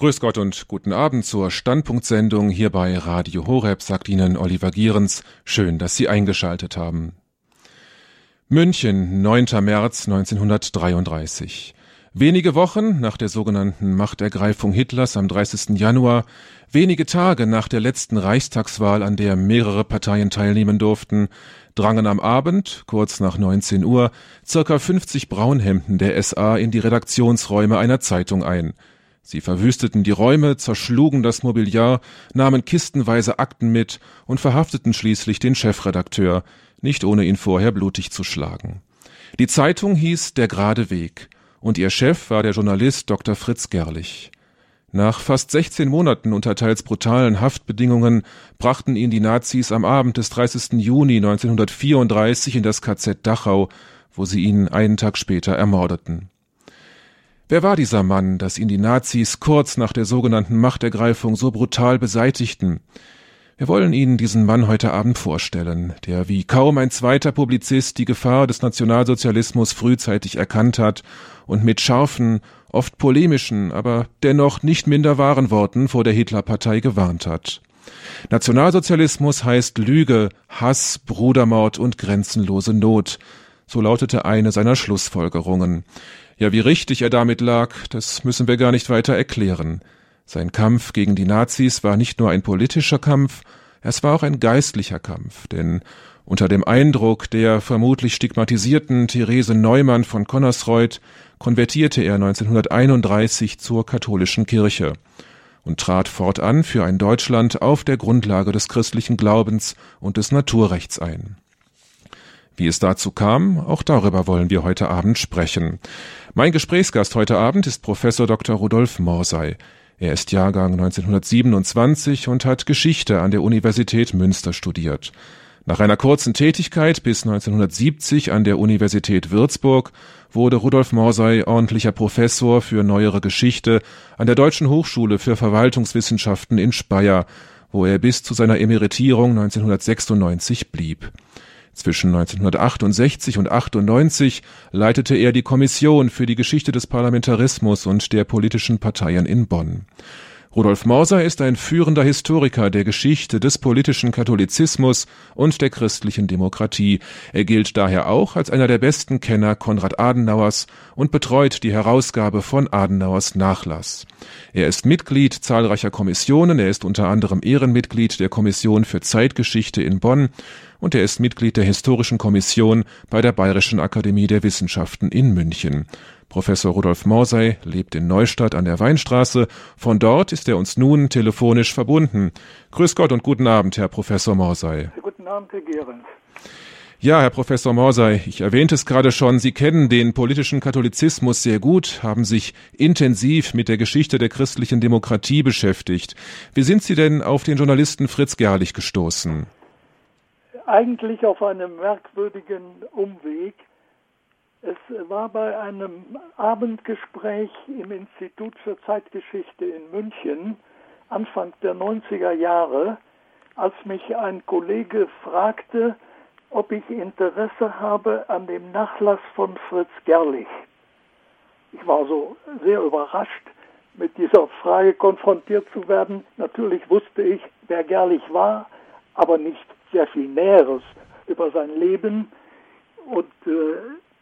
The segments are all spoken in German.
Grüß Gott und guten Abend zur Standpunktsendung hier bei Radio Horeb, sagt Ihnen Oliver Gierens. Schön, dass Sie eingeschaltet haben. München, 9. März 1933. Wenige Wochen nach der sogenannten Machtergreifung Hitlers am 30. Januar, wenige Tage nach der letzten Reichstagswahl, an der mehrere Parteien teilnehmen durften, drangen am Abend, kurz nach 19 Uhr, circa 50 Braunhemden der SA in die Redaktionsräume einer Zeitung ein – Sie verwüsteten die Räume, zerschlugen das Mobiliar, nahmen kistenweise Akten mit und verhafteten schließlich den Chefredakteur, nicht ohne ihn vorher blutig zu schlagen. Die Zeitung hieß Der gerade Weg, und ihr Chef war der Journalist Dr. Fritz Gerlich. Nach fast 16 Monaten unter teils brutalen Haftbedingungen brachten ihn die Nazis am Abend des 30. Juni 1934 in das KZ Dachau, wo sie ihn einen Tag später ermordeten. Wer war dieser Mann, dass ihn die Nazis kurz nach der sogenannten Machtergreifung so brutal beseitigten? Wir wollen Ihnen diesen Mann heute Abend vorstellen, der wie kaum ein zweiter Publizist die Gefahr des Nationalsozialismus frühzeitig erkannt hat und mit scharfen, oft polemischen, aber dennoch nicht minder wahren Worten vor der Hitlerpartei gewarnt hat. Nationalsozialismus heißt Lüge, Hass, Brudermord und grenzenlose Not. So lautete eine seiner Schlussfolgerungen. Ja, wie richtig er damit lag, das müssen wir gar nicht weiter erklären. Sein Kampf gegen die Nazis war nicht nur ein politischer Kampf, es war auch ein geistlicher Kampf, denn unter dem Eindruck der vermutlich stigmatisierten Therese Neumann von Connersreuth konvertierte er 1931 zur katholischen Kirche und trat fortan für ein Deutschland auf der Grundlage des christlichen Glaubens und des Naturrechts ein. Wie es dazu kam, auch darüber wollen wir heute Abend sprechen. Mein Gesprächsgast heute Abend ist Professor Dr. Rudolf Morsey. Er ist Jahrgang 1927 und hat Geschichte an der Universität Münster studiert. Nach einer kurzen Tätigkeit bis 1970 an der Universität Würzburg wurde Rudolf Morsey ordentlicher Professor für neuere Geschichte an der Deutschen Hochschule für Verwaltungswissenschaften in Speyer, wo er bis zu seiner Emeritierung 1996 blieb. Zwischen 1968 und 98 leitete er die Kommission für die Geschichte des Parlamentarismus und der politischen Parteien in Bonn. Rudolf Morser ist ein führender Historiker der Geschichte des politischen Katholizismus und der christlichen Demokratie. Er gilt daher auch als einer der besten Kenner Konrad Adenauers und betreut die Herausgabe von Adenauers Nachlass. Er ist Mitglied zahlreicher Kommissionen, er ist unter anderem Ehrenmitglied der Kommission für Zeitgeschichte in Bonn und er ist Mitglied der Historischen Kommission bei der Bayerischen Akademie der Wissenschaften in München. Professor Rudolf Morsey lebt in Neustadt an der Weinstraße. Von dort ist er uns nun telefonisch verbunden. Grüß Gott und guten Abend, Herr Professor Morsey. Guten Abend, Herr Gehrens. Ja, Herr Professor Morsey, ich erwähnte es gerade schon, Sie kennen den politischen Katholizismus sehr gut, haben sich intensiv mit der Geschichte der christlichen Demokratie beschäftigt. Wie sind Sie denn auf den Journalisten Fritz Gerlich gestoßen? Eigentlich auf einem merkwürdigen Umweg. Es war bei einem Abendgespräch im Institut für Zeitgeschichte in München Anfang der 90er Jahre, als mich ein Kollege fragte, ob ich Interesse habe an dem Nachlass von Fritz Gerlich. Ich war so sehr überrascht, mit dieser Frage konfrontiert zu werden. Natürlich wusste ich, wer Gerlich war, aber nicht sehr viel Näheres über sein Leben. Und äh,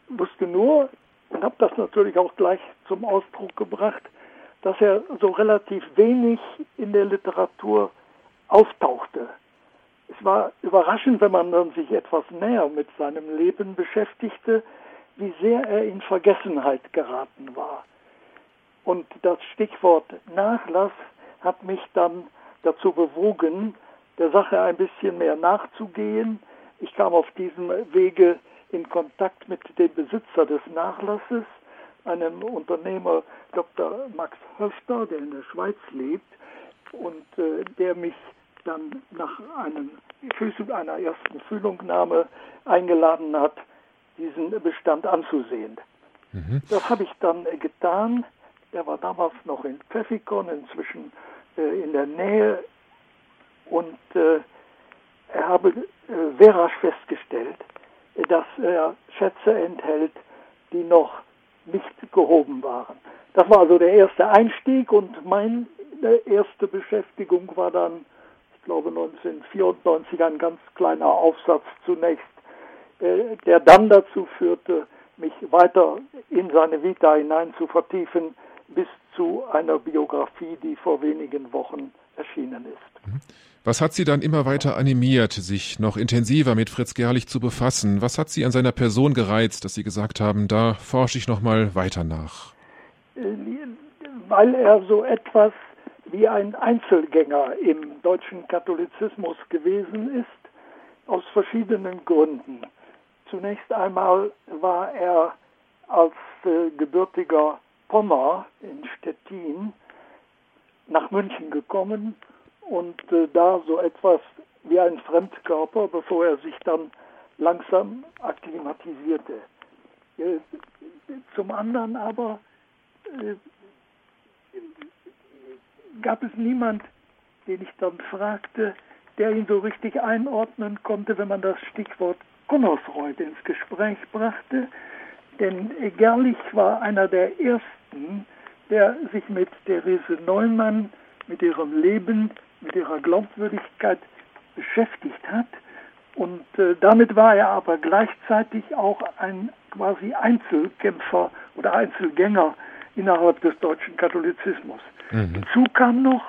wusste nur und habe das natürlich auch gleich zum Ausdruck gebracht, dass er so relativ wenig in der Literatur auftauchte. Es war überraschend, wenn man dann sich etwas näher mit seinem Leben beschäftigte, wie sehr er in Vergessenheit geraten war. Und das Stichwort Nachlass hat mich dann dazu bewogen, der Sache ein bisschen mehr nachzugehen. Ich kam auf diesem Wege in Kontakt mit dem Besitzer des Nachlasses, einem Unternehmer Dr. Max Höfter, der in der Schweiz lebt und äh, der mich dann nach einem, einer ersten Fühlungnahme eingeladen hat, diesen Bestand anzusehen. Mhm. Das habe ich dann äh, getan. Er war damals noch in Pfeffikon, inzwischen äh, in der Nähe und äh, er habe äh, sehr rasch festgestellt, dass er Schätze enthält, die noch nicht gehoben waren. das war also der erste Einstieg und meine erste Beschäftigung war dann, ich glaube 1994, ein ganz kleiner Aufsatz zunächst, äh, der dann dazu führte, mich weiter in seine Vita hinein zu vertiefen, bis zu einer Biografie, die vor wenigen Wochen erschienen ist. Was hat Sie dann immer weiter animiert, sich noch intensiver mit Fritz Gerlich zu befassen? Was hat Sie an seiner Person gereizt, dass Sie gesagt haben, da forsche ich noch mal weiter nach? Weil er so etwas wie ein Einzelgänger im deutschen Katholizismus gewesen ist, aus verschiedenen Gründen. Zunächst einmal war er als äh, gebürtiger Pommer in Stettin nach München gekommen und äh, da so etwas wie ein Fremdkörper, bevor er sich dann langsam akklimatisierte. Äh, zum anderen aber äh, gab es niemand, den ich dann fragte, der ihn so richtig einordnen konnte, wenn man das Stichwort Gunnersreuth ins Gespräch brachte. Denn Gerlich war einer der ersten, der sich mit Therese Neumann, mit ihrem Leben, mit ihrer Glaubwürdigkeit beschäftigt hat. Und äh, damit war er aber gleichzeitig auch ein quasi Einzelkämpfer oder Einzelgänger innerhalb des deutschen Katholizismus. Mhm. Hinzu kam noch,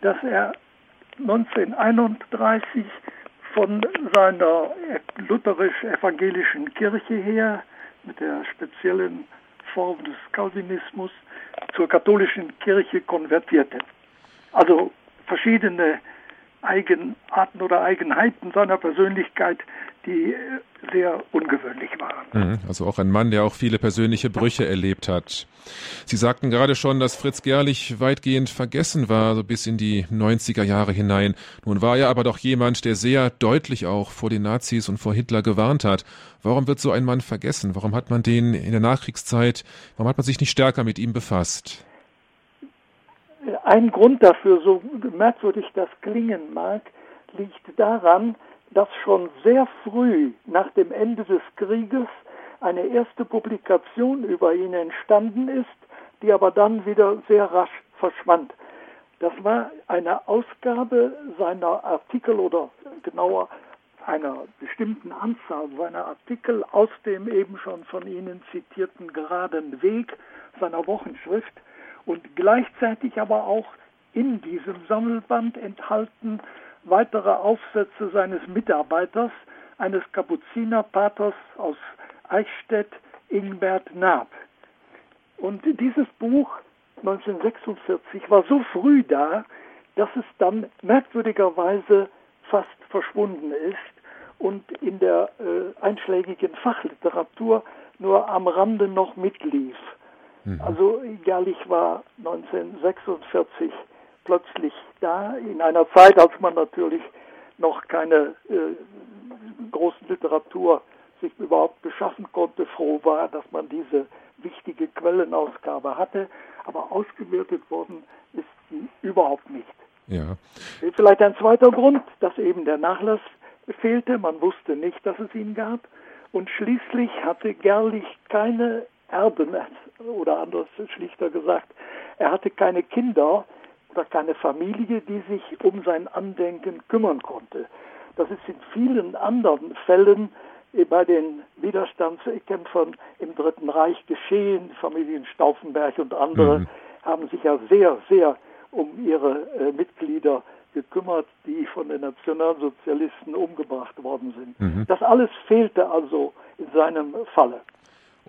dass er 1931 von seiner lutherisch-evangelischen Kirche her mit der speziellen Form des Calvinismus zur katholischen Kirche konvertierte. Also verschiedene Eigenarten oder Eigenheiten seiner Persönlichkeit, die äh, sehr ungewöhnlich waren. Mhm, also auch ein Mann, der auch viele persönliche Brüche erlebt hat. Sie sagten gerade schon, dass Fritz Gerlich weitgehend vergessen war, so bis in die 90er Jahre hinein. Nun war er aber doch jemand, der sehr deutlich auch vor den Nazis und vor Hitler gewarnt hat. Warum wird so ein Mann vergessen? Warum hat man den in der Nachkriegszeit, warum hat man sich nicht stärker mit ihm befasst? Ein Grund dafür, so merkwürdig das klingen mag, liegt daran, dass schon sehr früh nach dem Ende des Krieges eine erste Publikation über ihn entstanden ist, die aber dann wieder sehr rasch verschwand. Das war eine Ausgabe seiner Artikel oder genauer einer bestimmten Anzahl seiner Artikel aus dem eben schon von Ihnen zitierten geraden Weg seiner Wochenschrift und gleichzeitig aber auch in diesem Sammelband enthalten weitere Aufsätze seines Mitarbeiters, eines Kapuzinerpaters aus Eichstätt, Ingbert Naab. Und dieses Buch 1946 war so früh da, dass es dann merkwürdigerweise fast verschwunden ist und in der äh, einschlägigen Fachliteratur nur am Rande noch mitlief. Mhm. Also Gerlich war 1946 plötzlich da, in einer Zeit, als man natürlich noch keine äh, großen Literatur sich überhaupt beschaffen konnte, froh war, dass man diese wichtige Quellenausgabe hatte, aber ausgewertet worden ist sie überhaupt nicht. Ja. Vielleicht ein zweiter Grund, dass eben der Nachlass fehlte, man wusste nicht, dass es ihn gab und schließlich hatte Gerlich keine Erben oder anders schlichter gesagt, er hatte keine Kinder oder keine Familie, die sich um sein Andenken kümmern konnte. Das ist in vielen anderen Fällen bei den Widerstandskämpfern im Dritten Reich geschehen. Familien Stauffenberg und andere mhm. haben sich ja sehr, sehr um ihre äh, Mitglieder gekümmert, die von den Nationalsozialisten umgebracht worden sind. Mhm. Das alles fehlte also in seinem Falle.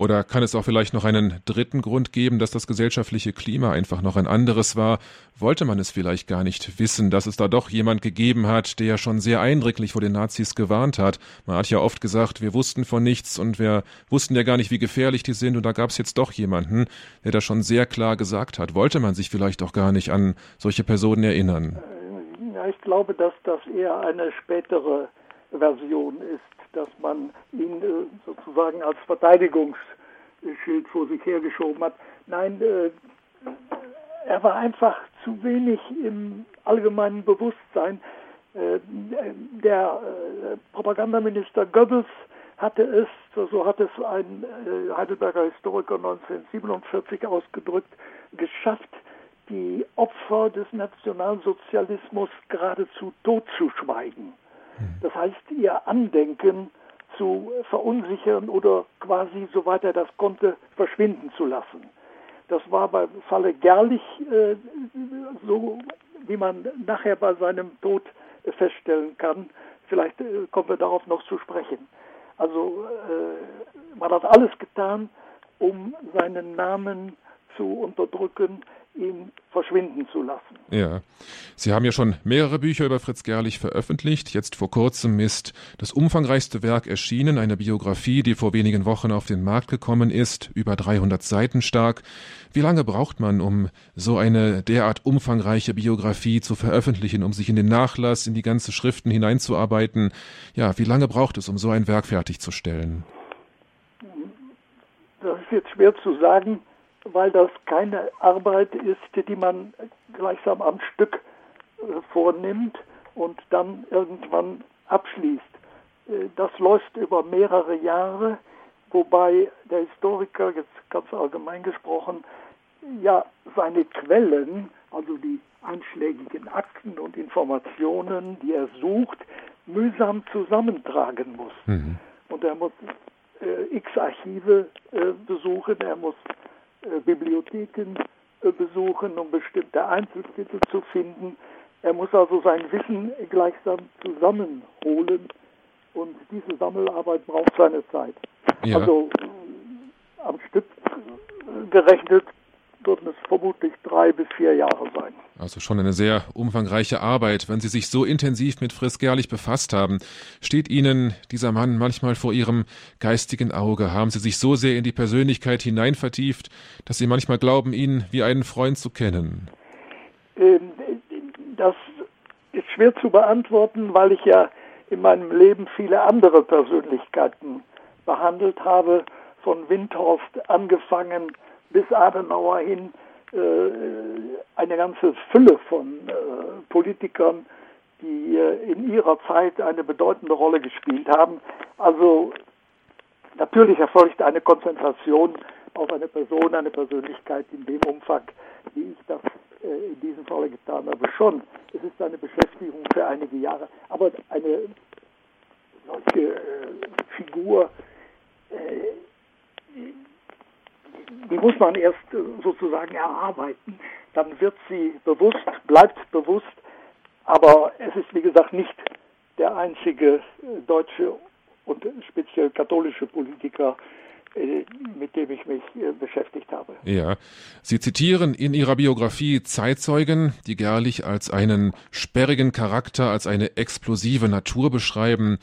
Oder kann es auch vielleicht noch einen dritten Grund geben, dass das gesellschaftliche Klima einfach noch ein anderes war? Wollte man es vielleicht gar nicht wissen, dass es da doch jemand gegeben hat, der schon sehr eindringlich vor den Nazis gewarnt hat? Man hat ja oft gesagt, wir wussten von nichts und wir wussten ja gar nicht, wie gefährlich die sind und da gab es jetzt doch jemanden, der das schon sehr klar gesagt hat. Wollte man sich vielleicht auch gar nicht an solche Personen erinnern? Ja, ich glaube, dass das eher eine spätere Version ist dass man ihn äh, sozusagen als Verteidigungsschild vor sich hergeschoben hat. Nein, äh, er war einfach zu wenig im allgemeinen Bewusstsein. Äh, der Propagandaminister Goebbels hatte es, so hat es ein Heidelberger Historiker 1947 ausgedrückt, geschafft, die Opfer des Nationalsozialismus geradezu totzuschweigen. Hm. Das heißt, ihr Andenken zu verunsichern oder quasi, soweit er das konnte, verschwinden zu lassen. Das war beim Falle Gerlich äh, so, wie man nachher bei seinem Tod feststellen kann. Vielleicht äh, kommen wir darauf noch zu sprechen. Also äh, man hat alles getan, um seinen Namen zu unterdrücken, ihn verschwinden zu lassen. Ja. Sie haben ja schon mehrere Bücher über Fritz Gerlich veröffentlicht. Jetzt vor kurzem ist das umfangreichste Werk erschienen, eine Biografie, die vor wenigen Wochen auf den Markt gekommen ist, über 300 Seiten stark. Wie lange braucht man, um so eine derart umfangreiche Biografie zu veröffentlichen, um sich in den Nachlass, in die ganze Schriften hineinzuarbeiten? Ja, wie lange braucht es, um so ein Werk fertigzustellen? Das ist jetzt schwer zu sagen weil das keine Arbeit ist, die man gleichsam am Stück äh, vornimmt und dann irgendwann abschließt. Äh, das läuft über mehrere Jahre, wobei der Historiker, jetzt ganz allgemein gesprochen, ja seine Quellen, also die einschlägigen Akten und Informationen, die er sucht, mühsam zusammentragen muss. Mhm. Und er muss äh, x Archive äh, besuchen, er muss Bibliotheken äh, besuchen, um bestimmte Einzeltitel zu finden. Er muss also sein Wissen gleichsam zusammenholen und diese Sammelarbeit braucht seine Zeit. Ja. Also äh, am Stück gerechnet würden es vermutlich drei bis vier Jahre sein. Also schon eine sehr umfangreiche Arbeit. Wenn Sie sich so intensiv mit Frisk Gerlich befasst haben, steht Ihnen dieser Mann manchmal vor Ihrem geistigen Auge? Haben Sie sich so sehr in die Persönlichkeit hinein vertieft, dass Sie manchmal glauben, ihn wie einen Freund zu kennen? Ähm, das ist schwer zu beantworten, weil ich ja in meinem Leben viele andere Persönlichkeiten behandelt habe, von Windhorst angefangen bis Adenauer hin äh, eine ganze Fülle von äh, Politikern, die äh, in ihrer Zeit eine bedeutende Rolle gespielt haben. Also natürlich erfolgt eine Konzentration auf eine Person, eine Persönlichkeit in dem Umfang, wie ich das in diesem Falle getan habe, schon. Es ist eine Beschäftigung für einige Jahre, aber eine solche Figur die muss man erst äh, sozusagen erarbeiten. Dann wird sie bewusst, bleibt bewusst, aber es ist wie gesagt nicht der einzige äh, deutsche und speziell katholische Politiker, mit dem ich mich äh, beschäftigt habe. Ja, Sie zitieren in Ihrer Biografie Zeitzeugen, die Gerlich als einen sperrigen Charakter, als eine explosive Natur beschreiben.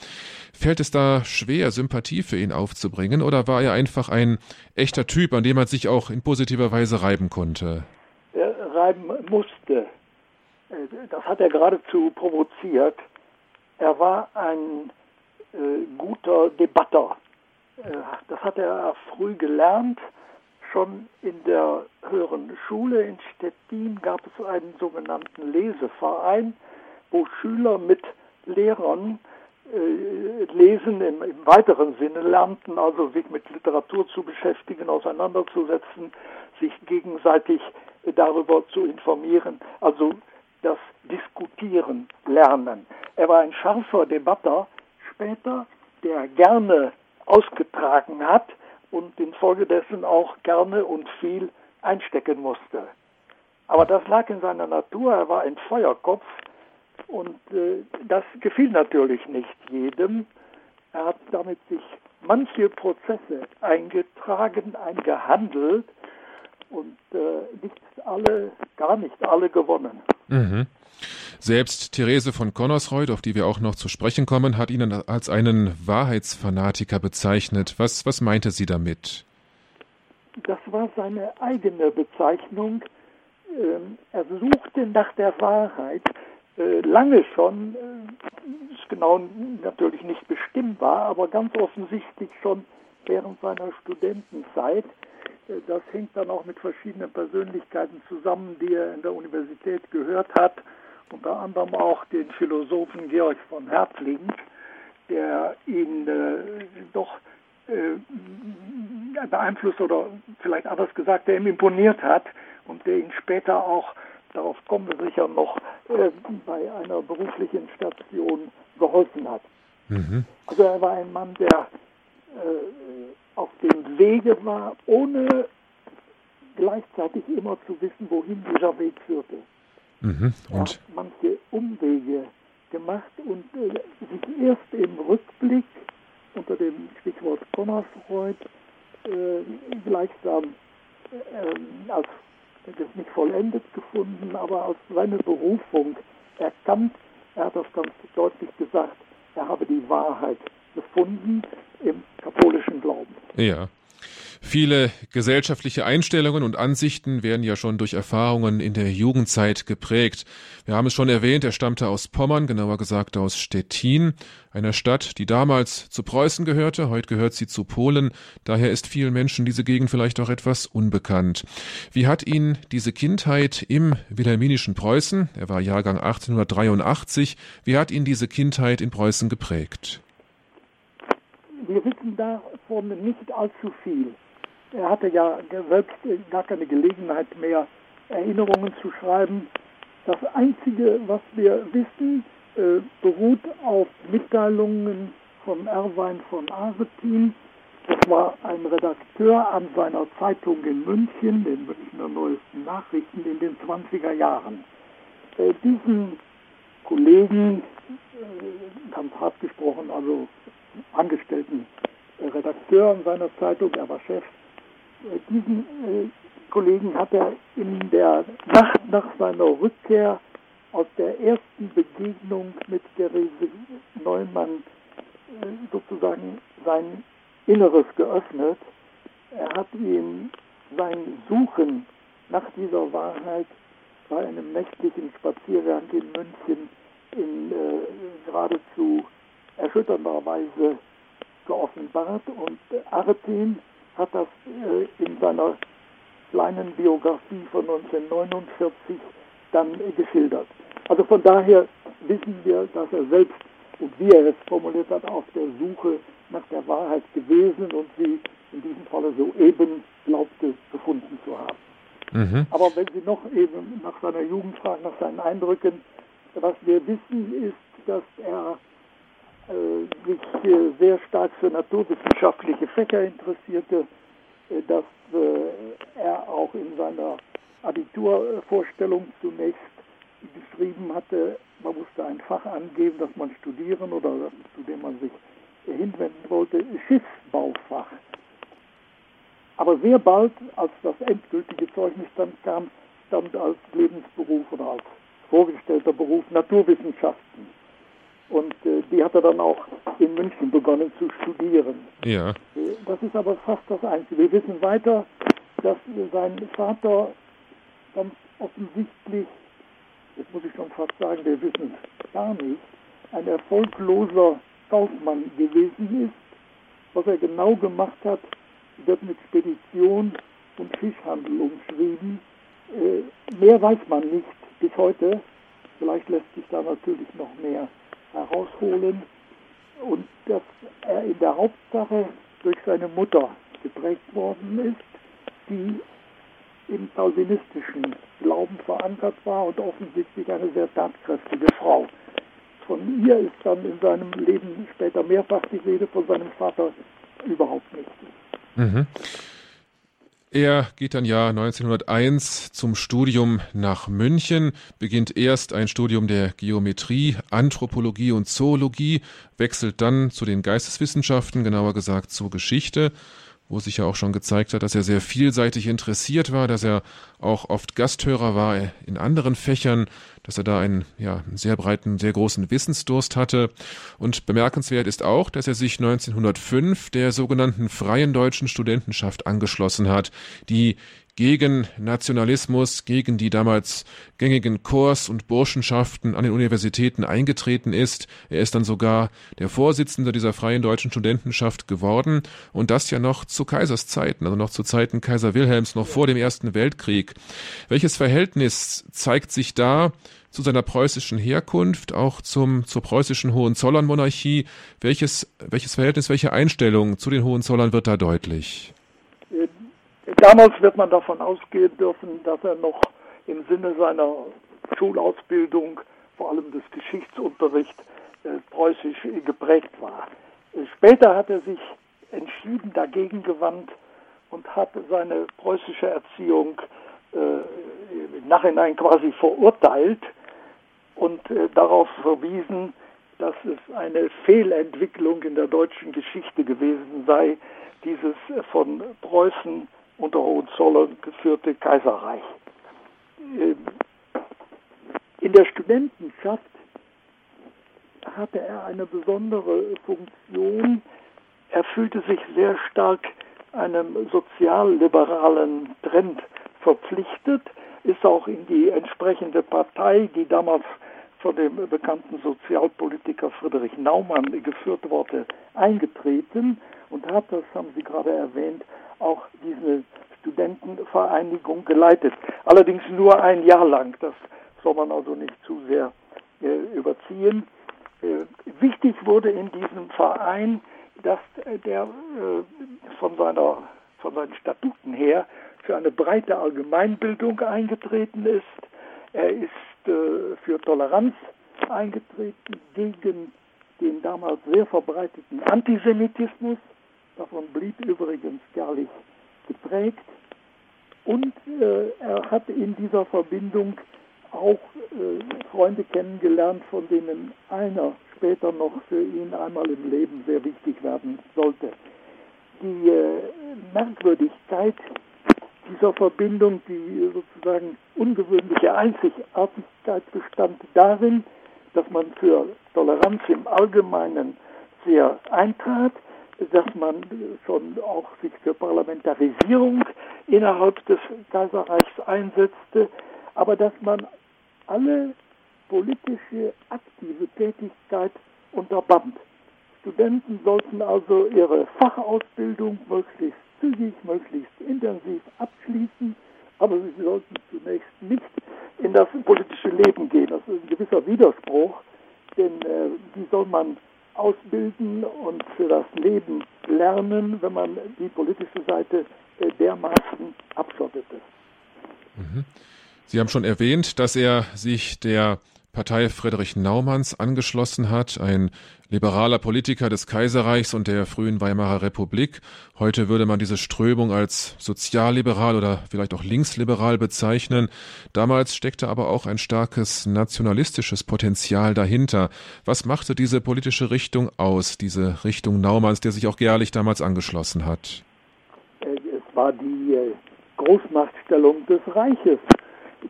Fällt es da schwer, Sympathie für ihn aufzubringen, oder war er einfach ein echter Typ, an dem man sich auch in positiver Weise reiben konnte? Er reiben musste. Äh, das hat er geradezu provoziert. Er war ein äh, guter Debatter äh, das hat er früh gelernt. Schon in der höheren Schule in Stettin gab es einen sogenannten Leseverein, wo Schüler mit Lehrern äh, lesen im, im, weiteren Sinne lernten, also sich mit Literatur zu beschäftigen, auseinanderzusetzen, sich gegenseitig darüber zu informieren, also das Diskutieren lernen. Er war ein scharfer Debatter später, der gerne ausgetragen hat und infolgedessen auch gerne und viel einstecken musste. Aber das lag in seiner Natur, er war ein Feuerkopf und äh, das gefiel natürlich nicht jedem. Er hat damit sich manche Prozesse eingetragen, eingehandelt und äh, nicht alle, gar nicht alle gewonnen. Mhm. Selbst Therese von Connersreuth, auf die wir auch noch zu sprechen kommen, hat ihn als einen Wahrheitsfanatiker bezeichnet. Was, was meinte sie damit? Das war seine eigene Bezeichnung. Ähm, er suchte nach der Wahrheit äh, lange schon, äh, ist genau natürlich nicht bestimmbar, aber ganz offensichtlich schon während seiner Studentenzeit. Das hängt dann auch mit verschiedenen Persönlichkeiten zusammen, die er in der Universität gehört hat unter anderem auch den Philosophen Georg von Hertlingen. der ihn äh, doch äh, beeinflusst oder vielleicht anders gesagt, der ihm imponiert hat und der ihn später auch, darauf kommen wir sicher noch, äh, bei einer beruflichen Station geholfen hat. Mhm. Also er war ein Mann, der äh, auf dem Wege war, ohne gleichzeitig immer zu wissen, wohin dieser Weg führte. Mhm. Und er hat manche Umwege gemacht und äh, sich erst im Rückblick unter dem Stichwort Konnersreuth äh, gleichsam äh, als das nicht vollendet gefunden, aber als seine Berufung erkannt. Er hat das ganz deutlich gesagt, er habe die Wahrheit gefunden im katholischen Glauben. Ja. Viele gesellschaftliche Einstellungen und Ansichten werden ja schon durch Erfahrungen in der Jugendzeit geprägt. Wir haben es schon erwähnt, er stammte aus Pommern, genauer gesagt aus Stettin, einer Stadt, die damals zu Preußen gehörte, heute gehört sie zu Polen, daher ist vielen Menschen diese Gegend vielleicht auch etwas unbekannt. Wie hat ihn diese Kindheit im wilhelminischen Preußen, er war Jahrgang 1883, wie hat ihn diese Kindheit in Preußen geprägt? Wir wissen davon nicht allzu viel. Er hatte ja selbst gar keine Gelegenheit mehr, Erinnerungen zu schreiben. Das Einzige, was wir wissen, äh, beruht auf Mitteilungen von Erwein von Aretin. Das war ein Redakteur an seiner Zeitung in München, den Münchner Neuesten Nachrichten in den 20er Jahren. Äh, diesen Kollegen, äh, ganz hart gesprochen, also angestellten Redakteur an seiner Zeitung, er war Chef äh, diesen äh, Kollegen hat er in der Nacht nach seiner Rückkehr aus der ersten Begegnung mit Therese Neumann äh, sozusagen sein Inneres geöffnet. Er hat ihm sein Suchen nach dieser Wahrheit bei einem nächtlichen Spaziergang in München in äh, geradezu erschütternder Weise geoffenbart und Artin hat das äh, in seiner kleinen Biografie von 1949 dann äh, geschildert. Also von daher wissen wir, dass er selbst und wie er es formuliert hat, auf der Suche nach der Wahrheit gewesen und sie in diesem Falle soeben glaubte, gefunden zu haben. Mhm. Aber wenn Sie noch eben nach seiner Jugend fragen, nach seinen Eindrücken, was wir wissen, ist, dass er äh, sich äh, sehr stark für naturwissenschaftliche Fächer interessierte, äh, dass er auch in seiner Abiturvorstellung zunächst geschrieben hatte, man musste ein Fach angeben, das man studieren oder zu dem man sich hinwenden wollte, Schiffsbaufach. Aber sehr bald, als das endgültige Zeugnis dann kam, stand als Lebensberuf oder als vorgestellter Beruf Naturwissenschaften. Und äh, die hat er dann auch in München begonnen zu studieren. Ja. Äh, das ist aber fast das Einzige. Wir wissen weiter, dass sein Vater ganz offensichtlich, jetzt muss ich schon fast sagen, wir wissen es gar nicht, ein erfolgloser Kaufmann gewesen ist. Was er genau gemacht hat, wird mit Spedition und Fischhandel umschrieben. Äh, mehr weiß man nicht bis heute. Vielleicht lässt sich da natürlich noch mehr herausholen und dass er in der Hauptsache durch seine Mutter geprägt worden ist, die im calvinistischen Glauben verankert war und offensichtlich eine sehr tatkräftige Frau. Von ihr ist dann in seinem Leben später mehrfach die Rede, von seinem Vater überhaupt nicht. Mhm. Er geht dann ja 1901 zum Studium nach München, beginnt erst ein Studium der Geometrie, Anthropologie und Zoologie, wechselt dann zu den Geisteswissenschaften, genauer gesagt zur Geschichte wo sich ja auch schon gezeigt hat, dass er sehr vielseitig interessiert war, dass er auch oft Gasthörer war in anderen Fächern, dass er da einen ja, sehr breiten, sehr großen Wissensdurst hatte. Und bemerkenswert ist auch, dass er sich 1905 der sogenannten Freien Deutschen Studentenschaft angeschlossen hat, die gegen Nationalismus, gegen die damals gängigen Chors und Burschenschaften an den Universitäten eingetreten ist. Er ist dann sogar der Vorsitzende dieser freien deutschen Studentenschaft geworden und das ja noch zu Kaiserszeiten, also noch zu Zeiten Kaiser Wilhelms, noch vor dem Ersten Weltkrieg. Welches Verhältnis zeigt sich da zu seiner preußischen Herkunft, auch zum, zur preußischen Hohenzollern-Monarchie. Welches, welches Verhältnis, welche Einstellung zu den Hohenzollern wird da deutlich? Damals wird man davon ausgehen dürfen, dass er noch im Sinne seiner Schulausbildung, vor allem des Geschichtsunterrichts, äh, preußisch geprägt war. Später hat er sich entschieden dagegen gewandt und hat seine preußische Erziehung äh, im Nachhinein quasi verurteilt und äh, darauf verwiesen, dass es eine Fehlentwicklung in der deutschen Geschichte gewesen sei, dieses von Preußen unter Hohenzollern geführte Kaiserreich. Ähm, in der Studentenschaft hatte er eine besondere Funktion. Er fühlte sich sehr stark einem sozialliberalen Trend verpflichtet, ist auch in die entsprechende Partei, die damals von dem bekannten Sozialpolitiker Friedrich Naumann geführt wurde, eingetreten und hat, das haben Sie gerade erwähnt, auch diese Studentenvereinigung geleitet. Allerdings nur ein Jahr lang. Das soll man also nicht zu sehr äh, überziehen. Äh, wichtig wurde in diesem Verein, dass der äh, von, seiner, von seinen Statuten her für eine breite Allgemeinbildung eingetreten ist. Er ist äh, für Toleranz eingetreten gegen den damals sehr verbreiteten Antisemitismus. Gerlich geprägt. Und äh, er hat in dieser Verbindung auch äh, Freunde kennengelernt, von denen einer später noch für ihn einmal im Leben sehr wichtig werden sollte. Die äh, Merkwürdigkeit dieser Verbindung, die sozusagen ungewöhnliche Einzigartigkeit bestand darin, dass man für Toleranz im Allgemeinen sehr eintrat, dass man schon auch sich für Parlamentarisierung innerhalb des Kaiserreichs einsetzte, aber dass man alle politische aktive Tätigkeit unterband. Studenten sollten also ihre Fachausbildung möglichst zügig, möglichst intensiv abschließen, aber sie sollten zunächst nicht in das politische Leben gehen. Das ist ein gewisser Widerspruch, denn äh, wie soll man ausbilden und für das Leben lernen, wenn man die politische Seite äh, dermaßen abschottete. Mhm. Sie haben schon erwähnt, dass er sich der Partei Friedrich Naumanns angeschlossen hat, ein liberaler Politiker des Kaiserreichs und der frühen Weimarer Republik. Heute würde man diese Strömung als sozialliberal oder vielleicht auch linksliberal bezeichnen. Damals steckte aber auch ein starkes nationalistisches Potenzial dahinter. Was machte diese politische Richtung aus, diese Richtung Naumanns, der sich auch Gerlich damals angeschlossen hat? Es war die äh, Großmachtstellung des Reiches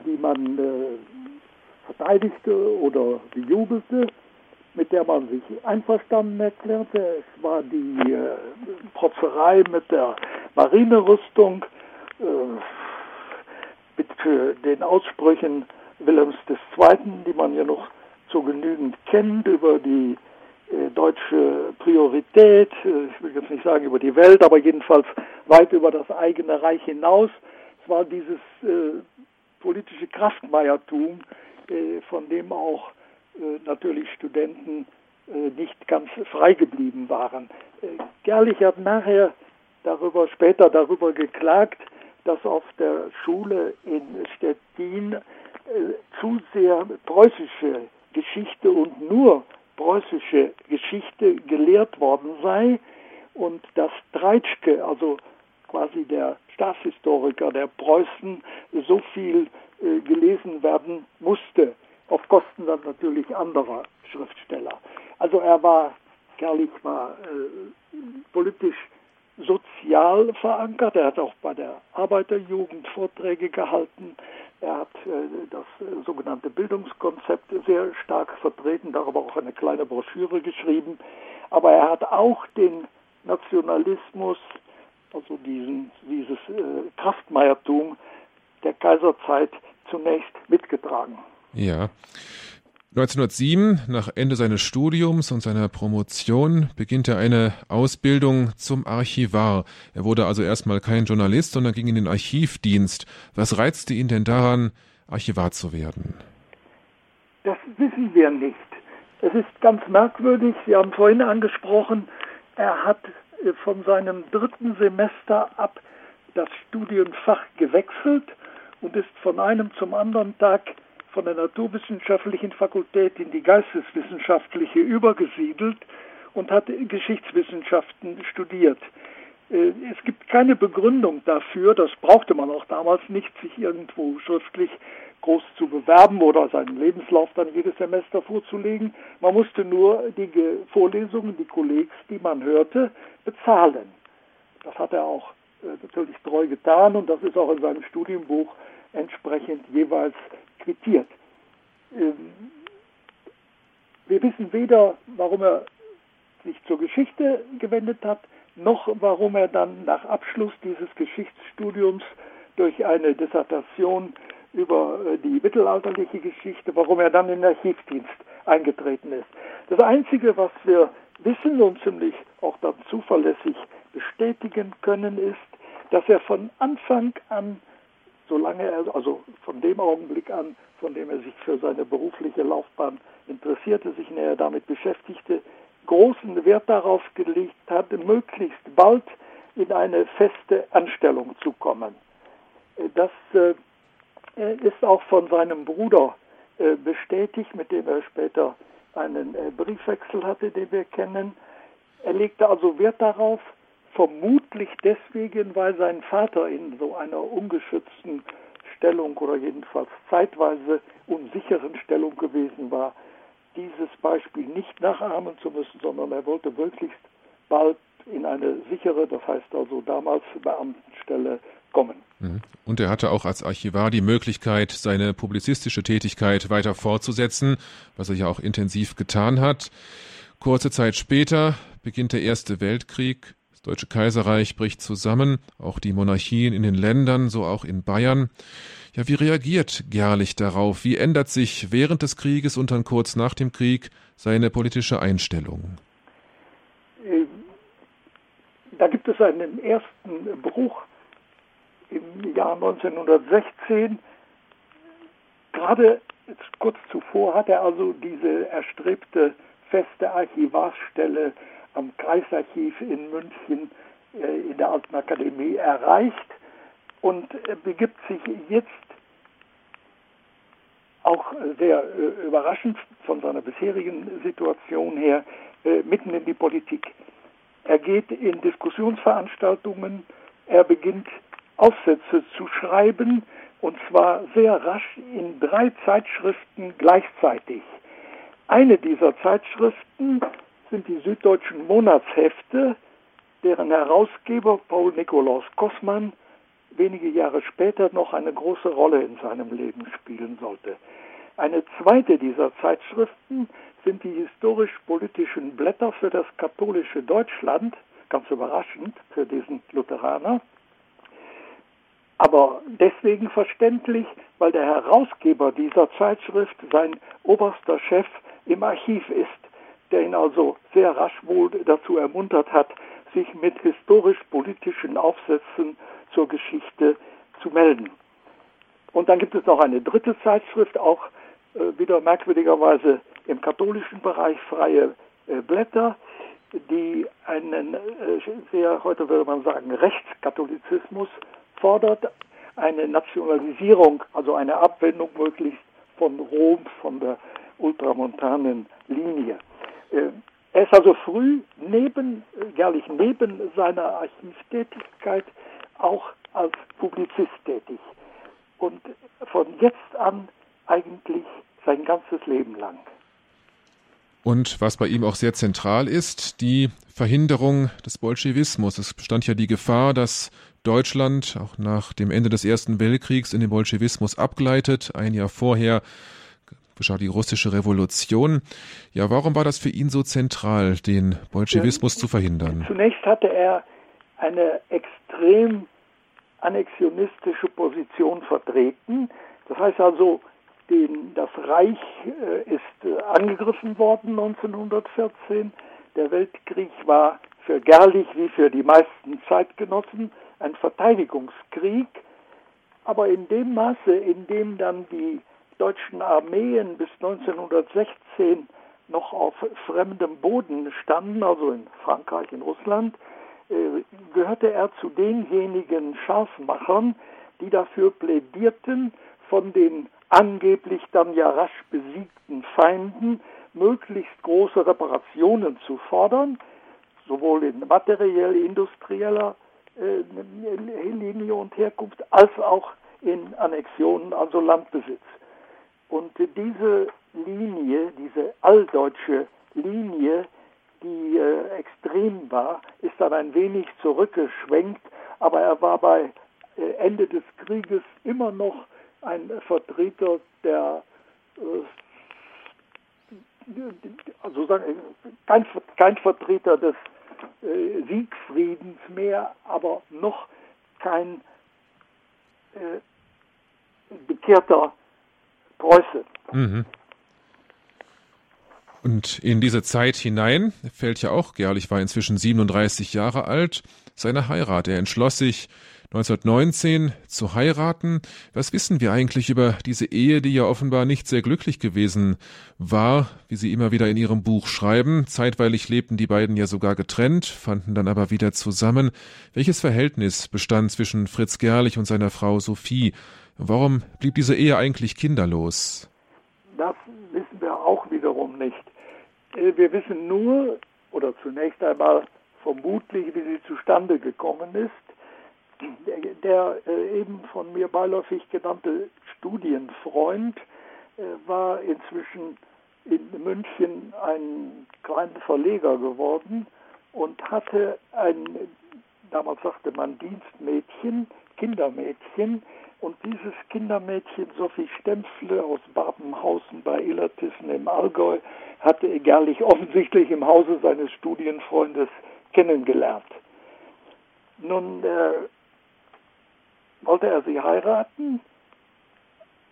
die man äh, verteidigte oder bejubelte, mit der man sich einverstanden erklärte. Es war die äh, Protzerei mit der Marinerüstung, äh, mit den Aussprüchen Wilhelms II., die man ja noch so genügend kennt, über die äh, deutsche Priorität, äh, ich will jetzt nicht sagen über die Welt, aber jedenfalls weit über das eigene Reich hinaus. Es war dieses äh, politische Kraftmeiertum, von dem auch äh, natürlich Studenten äh, nicht ganz frei geblieben waren. Gerlich hat nachher darüber, später darüber geklagt, dass auf der Schule in Stettin zu sehr preußische Geschichte und nur preußische Geschichte gelehrt worden sei und dass Treitschke, also quasi der Staatshistoriker der Preußen so viel äh, gelesen werden musste, auf Kosten dann natürlich anderer Schriftsteller. Also er war, Gerlich war äh, politisch sozial verankert. Er hat auch bei der Arbeiterjugend Vorträge gehalten. Er hat äh, das äh, sogenannte Bildungskonzept sehr stark vertreten, darüber auch eine kleine Broschüre geschrieben. Aber er hat auch den Nationalismus also diesen, dieses äh, Kraftmeiertum der Kaiserzeit zunächst mitgetragen. Ja. 1907, nach Ende seines Studiums und seiner Promotion, beginnt er eine Ausbildung zum Archivar. Er wurde also erstmal kein Journalist, sondern ging in den Archivdienst. Was reizte ihn denn daran, Archivar zu werden? Das wissen wir nicht. Es ist ganz merkwürdig, Sie haben vorhin angesprochen, er hat äh, von seinem dritten Semester ab das Studienfach gewechselt und ist von einem zum anderen Tag von der naturwissenschaftlichen Fakultät in die geisteswissenschaftliche übergesiedelt und hat Geschichtswissenschaften studiert. Äh, es gibt keine Begründung dafür, das brauchte man auch damals nicht, sich irgendwo schriftlich groß zu bewerben oder seinen Lebenslauf dann jedes Semester vorzulegen. Man musste nur die Vorlesungen, die Kollegs, die man hörte, bezahlen. Das hat er auch natürlich treu getan und das ist auch in seinem Studienbuch entsprechend jeweils quittiert. Ähm, wir wissen weder, warum er sich zur Geschichte gewendet hat, noch warum er dann nach Abschluss dieses Geschichtsstudiums durch eine Dissertation über äh, die mittelalterliche Geschichte, warum er dann in den Archivdienst eingetreten ist. Das Einzige, was wir wissen und ziemlich auch dann zuverlässig bestätigen können, ist, dass er von Anfang an, solange er, also von dem Augenblick an, von dem er sich für seine berufliche Laufbahn interessierte, sich näher damit beschäftigte, großen Wert darauf gelegt hat, möglichst bald in eine feste Anstellung zu kommen. Das äh, ist auch von seinem Bruder äh, bestätigt, mit dem er später einen äh, Briefwechsel hatte, den wir kennen. Er legte also Wert darauf, vermutlich deswegen, weil sein Vater in so einer ungeschützten Stellung oder jedenfalls zeitweise unsicheren Stellung gewesen war, dieses Beispiel nicht nachahmen zu müssen, sondern er wollte möglichst bald in eine sichere, das heißt also damals Beamtenstelle kommen. Mhm. Und er hatte auch als Archivar die Möglichkeit, seine publizistische Tätigkeit weiter fortzusetzen, was er ja auch intensiv getan hat. Kurze Zeit später beginnt der Erste Weltkrieg. Das Deutsche Kaiserreich bricht zusammen, auch die Monarchien in den Ländern, so auch in Bayern. Ja, wie reagiert Gerlich darauf? Wie ändert sich während des Krieges und dann kurz nach dem Krieg seine politische Einstellung? Da gibt es einen ersten Bruch im Jahr 1916. Gerade kurz zuvor hat er also diese erstrebte feste Archivarsstelle am Kreisarchiv in München äh, in der Alten Akademie erreicht und begibt sich jetzt auch sehr äh, überraschend von seiner bisherigen Situation her äh, mitten in die Politik. Er geht in Diskussionsveranstaltungen, er beginnt Aufsätze zu schreiben, und zwar sehr rasch in drei Zeitschriften gleichzeitig. Eine dieser Zeitschriften sind die Süddeutschen Monatshefte, deren Herausgeber Paul Nikolaus Kossmann wenige Jahre später noch eine große Rolle in seinem Leben spielen sollte. Eine zweite dieser Zeitschriften sind die historisch-politischen Blätter für das katholische Deutschland, ganz überraschend für diesen Lutheraner, aber deswegen verständlich, weil der Herausgeber dieser Zeitschrift sein oberster Chef im Archiv ist, der ihn also sehr rasch wohl dazu ermuntert hat, sich mit historisch-politischen Aufsätzen zur Geschichte zu melden. Und dann gibt es noch eine dritte Zeitschrift, auch äh, wieder merkwürdigerweise im katholischen Bereich freie äh, Blätter, die einen äh, sehr, heute würde man sagen, Rechtskatholizismus fordert, eine Nationalisierung, also eine Abwendung möglichst von Rom, von der ultramontanen Linie. Äh, er ist also früh neben, jährlich neben seiner Archivtätigkeit auch als Publizist tätig. Und von jetzt an eigentlich sein ganzes Leben lang. Und was bei ihm auch sehr zentral ist, die Verhinderung des Bolschewismus. Es bestand ja die Gefahr, dass Deutschland auch nach dem Ende des Ersten Weltkriegs in den Bolschewismus abgleitet. Ein Jahr vorher geschah die russische Revolution. Ja, warum war das für ihn so zentral, den Bolschewismus ja, zu verhindern? Zunächst hatte er eine extrem annexionistische Position vertreten. Das heißt also, den, das Reich äh, ist äh, angegriffen worden 1914. Der Weltkrieg war für Gerlich wie für die meisten Zeitgenossen ein Verteidigungskrieg. Aber in dem Maße, in dem dann die deutschen Armeen bis 1916 noch auf fremdem Boden standen, also in Frankreich, in Russland, äh, gehörte er zu denjenigen Scharfmachern, die dafür plädierten, von den angeblich dann ja rasch besiegten Feinden möglichst große Reparationen zu fordern, sowohl in materiell industrieller äh, Linie und Herkunft als auch in Annexionen, also Landbesitz. Und diese Linie, diese alldeutsche Linie, die äh, extrem war, ist dann ein wenig zurückgeschwenkt, aber er war bei äh, Ende des Krieges immer noch ein Vertreter der äh, also sagen, kein, kein Vertreter des äh, Siegfriedens mehr, aber noch kein äh, bekehrter Preuße. Mhm. Und in diese Zeit hinein fällt ja auch, Gerlich war inzwischen 37 Jahre alt, seine Heirat. Er entschloss sich 1919 zu heiraten. Was wissen wir eigentlich über diese Ehe, die ja offenbar nicht sehr glücklich gewesen war, wie Sie immer wieder in Ihrem Buch schreiben? Zeitweilig lebten die beiden ja sogar getrennt, fanden dann aber wieder zusammen. Welches Verhältnis bestand zwischen Fritz Gerlich und seiner Frau Sophie? Warum blieb diese Ehe eigentlich kinderlos? Das wissen wir auch wiederum nicht. Äh, wir wissen nur, oder zunächst einmal vermutlich, wie sie zustande gekommen ist. Der, äh, eben von mir beiläufig genannte Studienfreund äh, war inzwischen in München ein kleiner Verleger geworden und hatte ein, damals sagte man Dienstmädchen, Kindermädchen, und dieses Kindermädchen Sophie Stempfle aus Babenhausen bei Illertissen im Allgäu hatte Gerlich offensichtlich im Hause seines Studienfreundes kennengelernt. Nun äh, wollte er sie heiraten,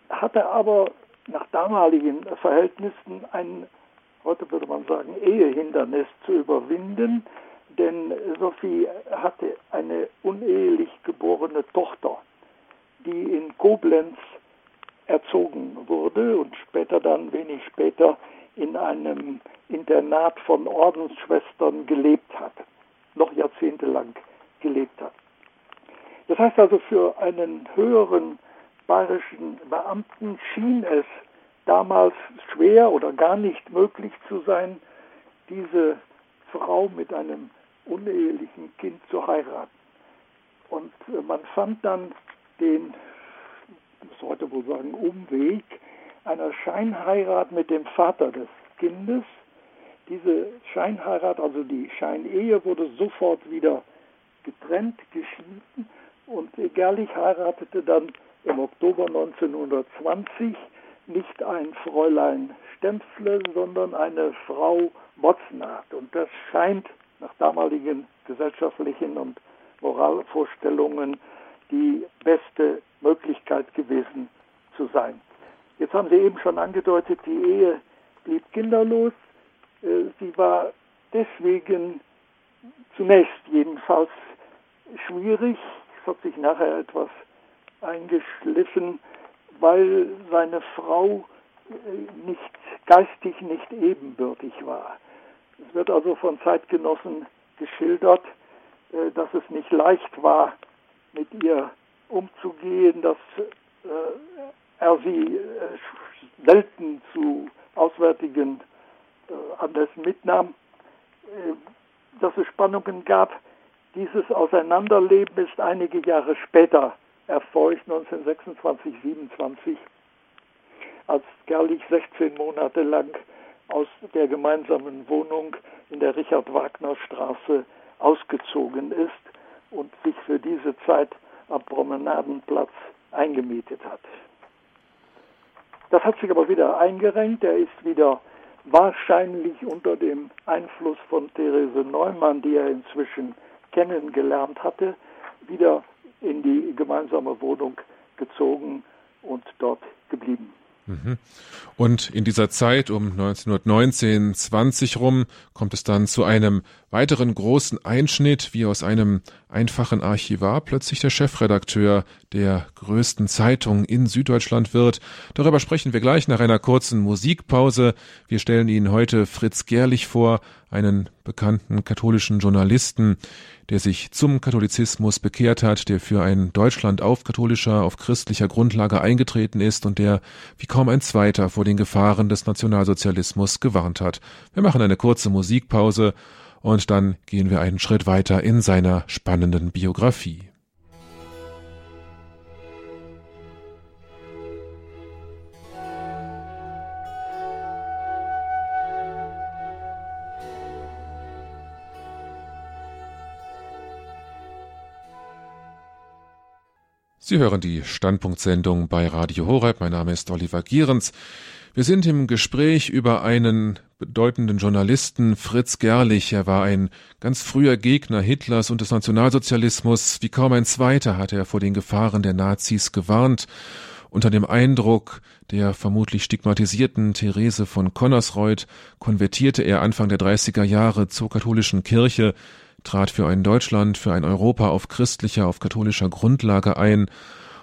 hatte aber nach damaligen Verhältnissen ein, heute würde man sagen, Ehehindernis zu überwinden, denn Sophie hatte eine unehelich geborene Tochter die in Koblenz erzogen wurde und später dann, wenig später, in einem Internat von Ordensschwestern gelebt hat, noch jahrzehntelang gelebt hat. Das heißt also, für einen höheren bayerischen Beamten schien es damals schwer oder gar nicht möglich zu sein, diese Frau mit einem unehelichen Kind zu heiraten. Und äh, man fand dann den, muss heute wohl sagen, Umweg einer Scheinheirat mit dem Vater des Kindes. Diese Scheinheirat, also die Scheinehe, wurde sofort wieder getrennt, geschieden und Gerlich heiratete dann im Oktober 1920 nicht ein Fräulein Stempfle, sondern eine Frau Motznath. Und das scheint nach damaligen gesellschaftlichen und Moralvorstellungen die beste Möglichkeit gewesen zu sein. Jetzt haben Sie eben schon angedeutet, die Ehe blieb kinderlos. Äh, sie war deswegen zunächst jedenfalls schwierig. Es hat sich nachher etwas eingeschliffen, weil seine Frau äh, nicht geistig nicht ebenbürtig war. Es wird also von Zeitgenossen geschildert, äh, dass es nicht leicht war, mit ihr umzugehen, dass äh, er sie äh, selten zu auswärtigen äh, Anlässen mitnahm, äh, dass es Spannungen gab. Dieses Auseinanderleben ist einige Jahre später erfolgt, 1926, 27, als Gerlich 16 Monate lang aus der gemeinsamen Wohnung in der Richard-Wagner-Straße ausgezogen ist und sich für diese Zeit am Promenadenplatz eingemietet hat. Das hat sich aber wieder eingerenkt. Er ist wieder wahrscheinlich unter dem Einfluss von Therese Neumann, die er inzwischen kennengelernt hatte, wieder in die gemeinsame Wohnung gezogen und dort geblieben. Mhm. Und in dieser Zeit um 1919, 20 rum kommt es dann zu einem weiteren großen Einschnitt, wie aus einem einfachen Archivar plötzlich der Chefredakteur der größten Zeitung in Süddeutschland wird. Darüber sprechen wir gleich nach einer kurzen Musikpause. Wir stellen Ihnen heute Fritz Gerlich vor, einen bekannten katholischen Journalisten, der sich zum Katholizismus bekehrt hat, der für ein Deutschland auf katholischer, auf christlicher Grundlage eingetreten ist und der wie kaum ein zweiter vor den Gefahren des Nationalsozialismus gewarnt hat. Wir machen eine kurze Musikpause und dann gehen wir einen Schritt weiter in seiner spannenden Biografie. Sie hören die Standpunktsendung bei Radio Horeb. Mein Name ist Oliver Gierens. Wir sind im Gespräch über einen bedeutenden Journalisten, Fritz Gerlich. Er war ein ganz früher Gegner Hitlers und des Nationalsozialismus. Wie kaum ein zweiter hatte er vor den Gefahren der Nazis gewarnt. Unter dem Eindruck der vermutlich stigmatisierten Therese von Connersreuth konvertierte er Anfang der 30er Jahre zur katholischen Kirche, trat für ein Deutschland, für ein Europa auf christlicher, auf katholischer Grundlage ein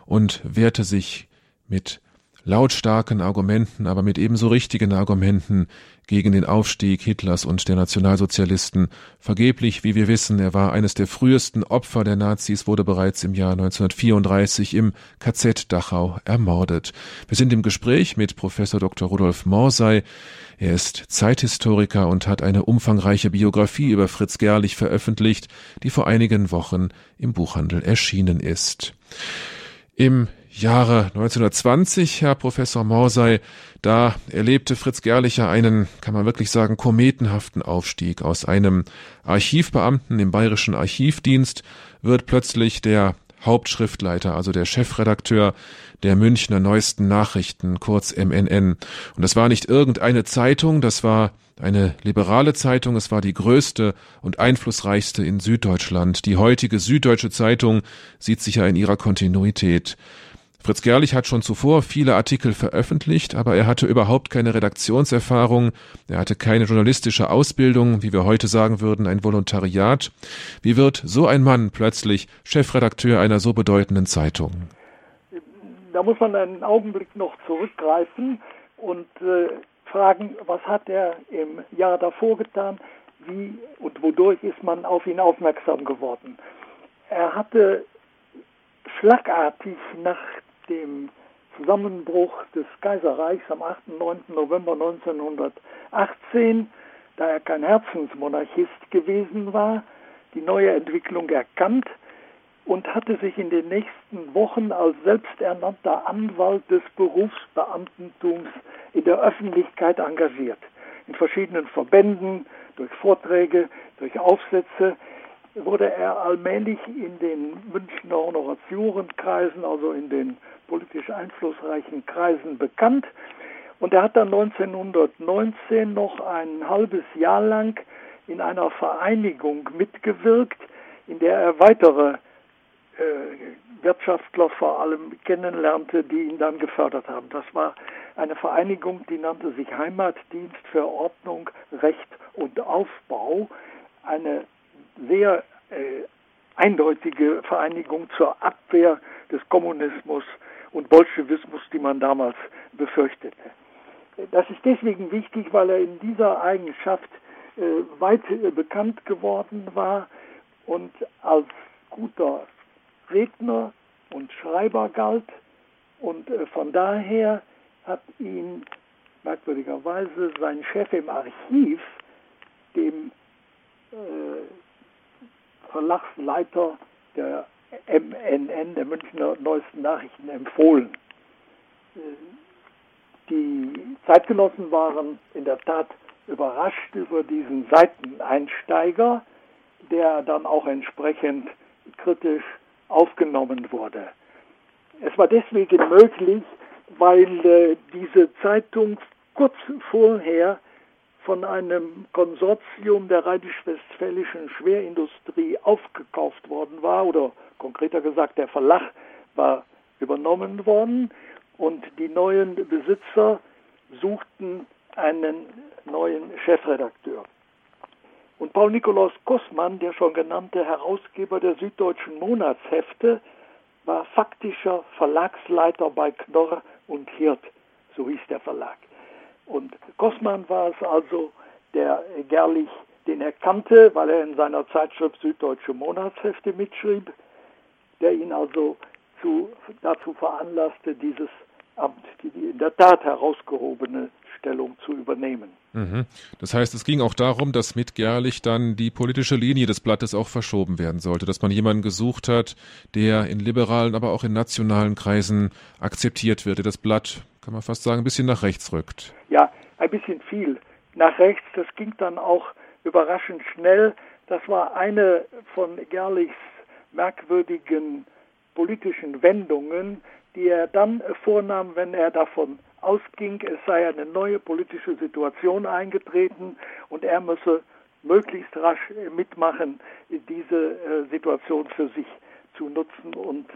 und wehrte sich mit lautstarken Argumenten, aber mit ebenso richtigen Argumenten gegen den Aufstieg Hitlers und der Nationalsozialisten. Vergeblich, wie wir wissen, er war eines der frühesten Opfer der Nazis, wurde bereits im Jahr 1934 im KZ Dachau ermordet. Wir sind im Gespräch mit Professor Dr. Rudolf Morsey. Er ist Zeithistoriker und hat eine umfangreiche Biografie über Fritz Gerlich veröffentlicht, die vor einigen Wochen im Buchhandel erschienen ist. Im Jahre 1920, Herr Professor Morsey, da erlebte Fritz Gerlicher einen, kann man wirklich sagen, kometenhaften Aufstieg. Aus einem Archivbeamten im Bayerischen Archivdienst wird plötzlich der Hauptschriftleiter, also der Chefredakteur der Münchner Neuesten Nachrichten, kurz MNN. Und das war nicht irgendeine Zeitung, das war eine liberale Zeitung, es war die größte und einflussreichste in Süddeutschland. Die heutige Süddeutsche Zeitung sieht sich ja in ihrer Kontinuität. Fritz Gerlich hat schon zuvor viele Artikel veröffentlicht, aber er hatte überhaupt keine Redaktionserfahrung, er hatte keine journalistische Ausbildung, wie wir heute sagen würden, ein Volontariat. Wie wird so ein Mann plötzlich Chefredakteur einer so bedeutenden Zeitung? Da muss man einen Augenblick noch zurückgreifen und äh, fragen, was hat er im Jahr davor getan, wie und wodurch ist man auf ihn aufmerksam geworden. Er hatte schlagartig nach dem Zusammenbruch des Kaiserreichs am 8. und 9. November 1918, da er kein Herzensmonarchist gewesen war, die neue Entwicklung erkannt und hatte sich in den nächsten Wochen als selbsternannter Anwalt des Berufsbeamtentums in der Öffentlichkeit engagiert. In verschiedenen Verbänden, durch Vorträge, durch Aufsätze wurde er allmählich in den Münchner Honoratiorenkreisen, also in den politisch einflussreichen Kreisen bekannt. Und er hat dann 1919 noch ein halbes Jahr lang in einer Vereinigung mitgewirkt, in der er weitere äh, Wirtschaftler vor allem kennenlernte, die ihn dann gefördert haben. Das war eine Vereinigung, die nannte sich Heimatdienst für Ordnung, Recht und Aufbau. Eine sehr äh, eindeutige Vereinigung zur Abwehr des Kommunismus und Bolschewismus, die man damals befürchtete. Das ist deswegen wichtig, weil er in dieser Eigenschaft äh, weit äh, bekannt geworden war und als guter Redner und Schreiber galt. Und äh, von daher hat ihn merkwürdigerweise sein Chef im Archiv, dem äh, Verlagsleiter der MNN, der Münchner Neuesten Nachrichten, empfohlen. Die Zeitgenossen waren in der Tat überrascht über diesen Seiteneinsteiger, der dann auch entsprechend kritisch aufgenommen wurde. Es war deswegen möglich, weil äh, diese Zeitung kurz vorher von einem Konsortium der rheinisch-westfälischen Schwerindustrie aufgekauft worden war oder konkreter gesagt der Verlag war übernommen worden und die neuen Besitzer suchten einen neuen Chefredakteur. Und Paul Nikolaus Kussmann, der schon genannte Herausgeber der Süddeutschen Monatshefte, war faktischer Verlagsleiter bei Knorr und Hirt, so hieß der Verlag. Und Kossmann war es also, der Gerlich, den er kannte, weil er in seiner Zeitschrift Süddeutsche Monatshefte mitschrieb, der ihn also zu, dazu veranlasste, dieses Amt, die in der Tat herausgehobene Stellung zu übernehmen. Mhm. Das heißt, es ging auch darum, dass mit Gerlich dann die politische Linie des Blattes auch verschoben werden sollte, dass man jemanden gesucht hat, der in liberalen, aber auch in nationalen Kreisen akzeptiert wird, der das Blatt, kann man fast sagen, ein bisschen nach rechts rückt. Ja, ein bisschen viel nach rechts. Das ging dann auch überraschend schnell. Das war eine von Gerlichs merkwürdigen politischen Wendungen, die er dann vornahm, wenn er davon ausging, es sei eine neue politische Situation eingetreten und er müsse möglichst rasch mitmachen, diese äh, Situation für sich zu nutzen und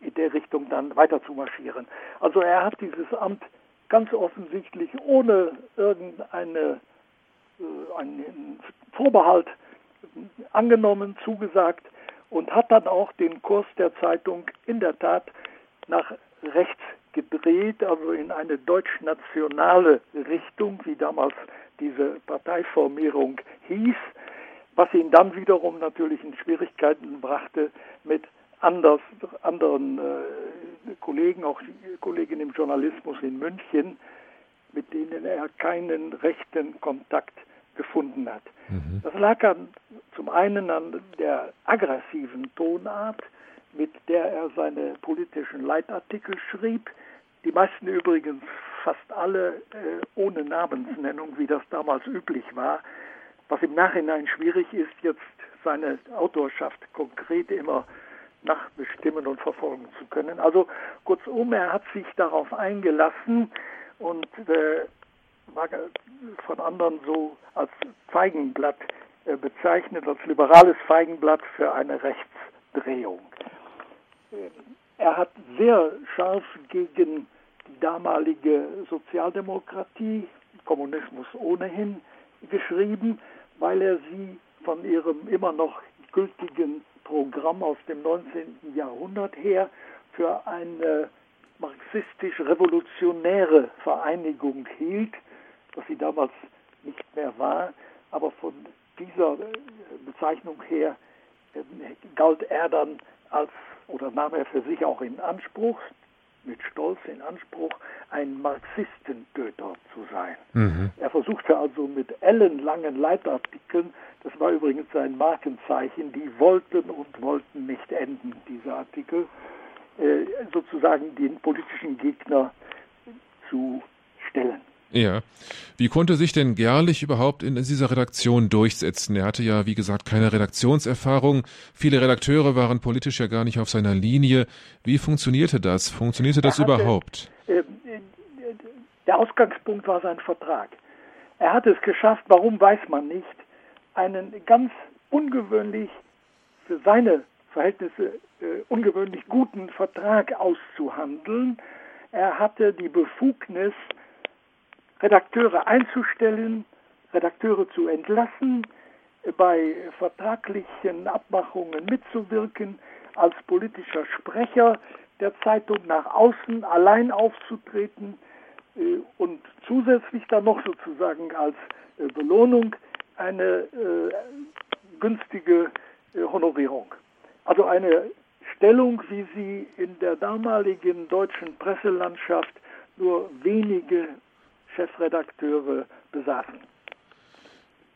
in der Richtung dann weiter zu marschieren. Also er hat dieses Amt ganz offensichtlich ohne irgendeine äh, Vorbehalt angenommen, zugesagt und hat dann auch den Kurs der Zeitung in der Tat nach rechts gedreht, also in eine deutsch-nationale Richtung, wie damals diese Parteiformierung hieß, was ihn dann wiederum natürlich in Schwierigkeiten brachte mit anders, anderen äh, Kollegen, auch Kollegen im Journalismus in München, mit denen er keinen rechten Kontakt gefunden hat. Mhm. Das lag an, zum einen an der aggressiven Tonart, mit der er seine politischen Leitartikel schrieb. Die meisten übrigens fast alle äh, ohne Namensnennung, wie das damals üblich war, was im Nachhinein schwierig ist, jetzt seine Autorschaft konkret immer nachbestimmen und verfolgen zu können. Also kurzum, er hat sich darauf eingelassen und äh, war von anderen so als Feigenblatt äh, bezeichnet, als liberales Feigenblatt für eine Rechtsdrehung. Äh, er hat sehr scharf gegen die damalige Sozialdemokratie, Kommunismus ohnehin, geschrieben, weil er sie von ihrem immer noch gültigen Programm aus dem 19. Jahrhundert her für eine marxistisch-revolutionäre Vereinigung hielt, was sie damals nicht mehr war, aber von dieser Bezeichnung her äh, galt er dann als oder nahm er für sich auch in Anspruch, mit Stolz in Anspruch, ein Marxistentöter zu sein. Mhm. Er versuchte also mit ellenlangen Leitartikeln, das war übrigens sein Markenzeichen, die wollten und wollten nicht enden, diese Artikel, äh, sozusagen den politischen Gegner zu stellen. Ja. Wie konnte sich denn Gerlich überhaupt in dieser Redaktion durchsetzen? Er hatte ja, wie gesagt, keine Redaktionserfahrung. Viele Redakteure waren politisch ja gar nicht auf seiner Linie. Wie funktionierte das? Funktionierte das hatte, überhaupt? Äh, der Ausgangspunkt war sein Vertrag. Er hat es geschafft, warum weiß man nicht, einen ganz ungewöhnlich für seine Verhältnisse äh, ungewöhnlich guten Vertrag auszuhandeln. Er hatte die Befugnis, Redakteure einzustellen, Redakteure zu entlassen, bei vertraglichen Abmachungen mitzuwirken, als politischer Sprecher der Zeitung nach außen allein aufzutreten äh, und zusätzlich dann noch sozusagen als äh, Belohnung eine äh, günstige Honorierung. Also eine Stellung, wie sie in der damaligen deutschen Presselandschaft nur wenige Chefredakteure besaßen.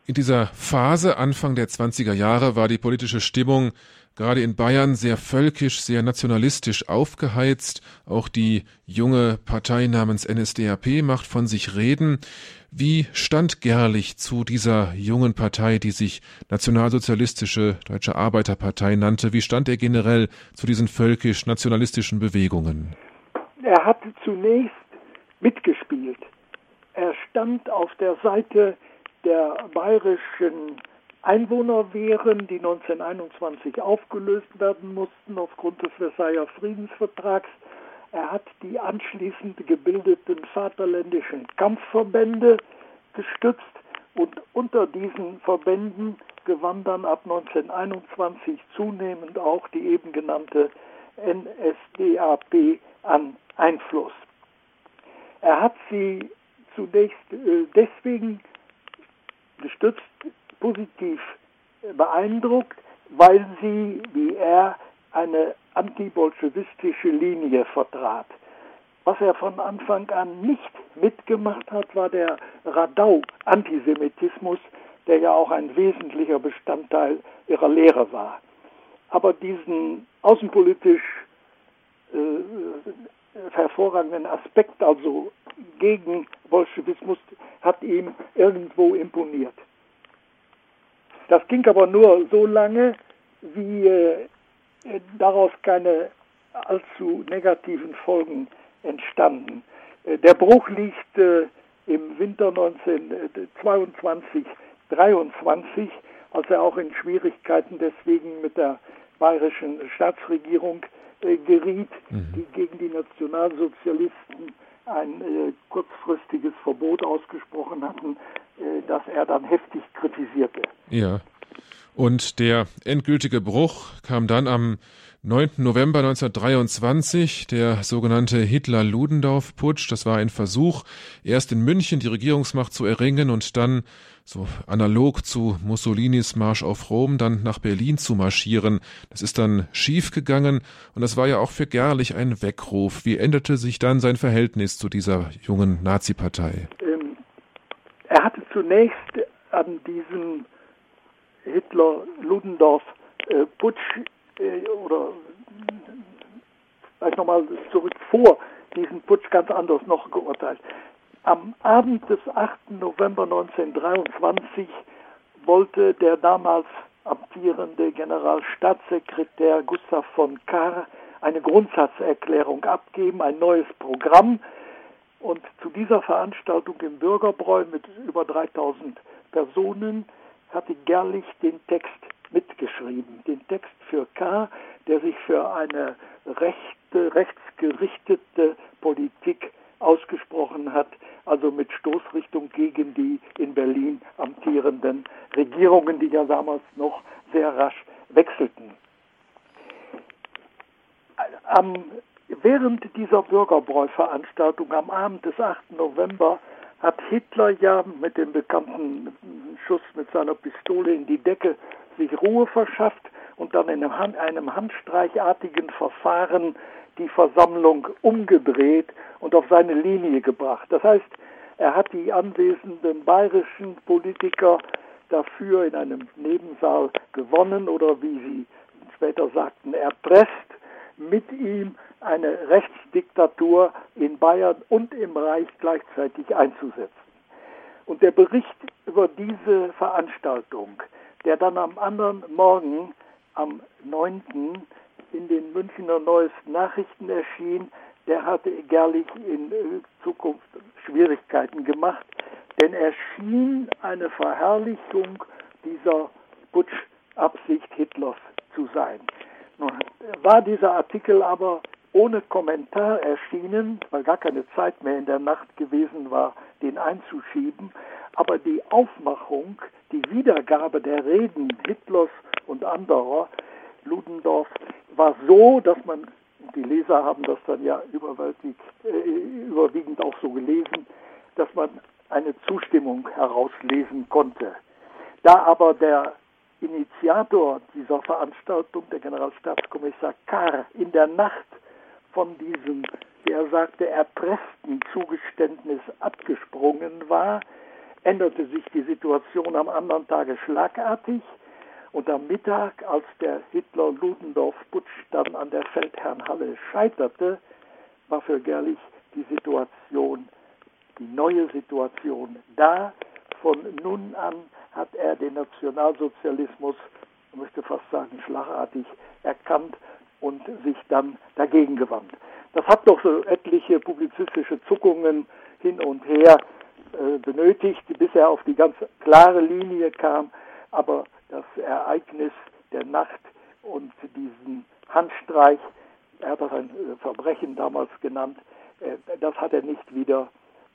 In dieser Phase Anfang der 20er Jahre war die politische Stimmung gerade in Bayern sehr völkisch, sehr nationalistisch aufgeheizt. Auch die junge Partei namens NSDAP macht von sich reden. Wie stand Gerlich zu dieser jungen Partei, die sich Nationalsozialistische Deutsche Arbeiterpartei nannte? Wie stand er generell zu diesen völkisch-nationalistischen Bewegungen? Er hat zunächst mitgespielt. Er stand auf der Seite der bayerischen Einwohnerwehren, die 1921 aufgelöst werden mussten aufgrund des Versailler Friedensvertrags. Er hat die anschließend gebildeten vaterländischen Kampfverbände gestützt Und unter diesen Verbänden gewann dann ab 1921 zunehmend auch die eben genannte NSDAP an Einfluss. Er hat sie zunächst äh, deswegen gestützt positiv beeindruckt, weil sie, wie er, eine antibolschewistische Linie vertrat. Was er von Anfang an nicht mitgemacht hat, war der Radau-Antisemitismus, der ja auch ein wesentlicher Bestandteil ihrer Lehre war. Aber diesen außenpolitisch äh, hervorragenden Aspekt, also gegen Bolschewismus, hat ihm irgendwo imponiert. Das ging aber nur so lange, wie äh, daraus keine allzu negativen Folgen entstanden. Äh, der Bruch liegt äh, im Winter 1922, 23, als er auch in Schwierigkeiten deswegen mit der bayerischen Staatsregierung geriet, mhm. die gegen die Nationalsozialisten ein äh, kurzfristiges Verbot ausgesprochen hatten, äh, das er dann heftig kritisierte. Ja. Und der endgültige Bruch kam dann am 9. November 1923, der sogenannte Hitler-Ludendorff-Putsch. Das war ein Versuch, erst in München die Regierungsmacht zu erringen und dann, so analog zu Mussolinis Marsch auf Rom, dann nach Berlin zu marschieren. Das ist dann schiefgegangen und das war ja auch für Gerlich ein Weckruf. Wie änderte sich dann sein Verhältnis zu dieser jungen Nazi-Partei? Ähm, er hatte zunächst an diesem Hitler-Ludendorff-Putsch äh, oder vielleicht nochmal zurück vor diesem Putsch ganz anders noch geurteilt. Am Abend des 8. November 1923 wollte der damals amtierende Generalstaatssekretär Gustav von Kahr eine Grundsatzerklärung abgeben, ein neues Programm. Und zu dieser Veranstaltung im Bürgerbräu mit über 3000 Personen hatte Gerlich den Text mitgeschrieben. Den Text für K., der sich für eine rechte, rechtsgerichtete Politik ausgesprochen hat, also mit Stoßrichtung gegen die in Berlin amtierenden Regierungen, die ja damals noch sehr rasch wechselten. Am, während dieser Bürgerbräu-Veranstaltung am Abend des 8. November hat Hitler ja mit dem bekannten Schuss mit seiner Pistole in die Decke sich Ruhe verschafft und dann in einem handstreichartigen Verfahren die Versammlung umgedreht und auf seine Linie gebracht. Das heißt, er hat die anwesenden bayerischen Politiker dafür in einem Nebensaal gewonnen oder wie sie später sagten, erpresst, mit ihm eine Rechtsdiktatur in Bayern und im Reich gleichzeitig einzusetzen. Und der Bericht über diese Veranstaltung der dann am anderen Morgen, am 9. in den Münchner Neuesten Nachrichten erschien, der hatte Gerlich in äh, Zukunft Schwierigkeiten gemacht, denn er schien eine Verherrlichung dieser Putschabsicht Hitlers zu sein. Nun war dieser Artikel aber ohne Kommentar erschienen, weil gar keine Zeit mehr in der Nacht gewesen war, den einzuschieben. Aber die Aufmachung, die Wiedergabe der Reden Hitlers und anderer, Ludendorff, war so, dass man, die Leser haben das dann ja äh, überwiegend auch so gelesen, dass man eine Zustimmung herauslesen konnte. Da aber der Initiator dieser Veranstaltung, der Generalstabskommissar Kahr, in der Nacht von diesem, wie er sagte, erpressten Zugeständnis abgesprungen war, änderte sich die Situation am anderen Tage schlagartig und am Mittag, als der Hitler-Ludendorff-Putsch dann an der Feldherrnhalle scheiterte, war für Gerlich die Situation, die neue Situation da. Von nun an hat er den Nationalsozialismus, ich möchte fast sagen, schlagartig erkannt und sich dann dagegen gewandt. Das hat doch so etliche publizistische Zuckungen hin und her äh, benötigt, bis er auf die ganz klare Linie kam. Aber das Ereignis der Nacht und diesen Handstreich, er hat das ein äh, Verbrechen damals genannt, äh, das hat er nicht wieder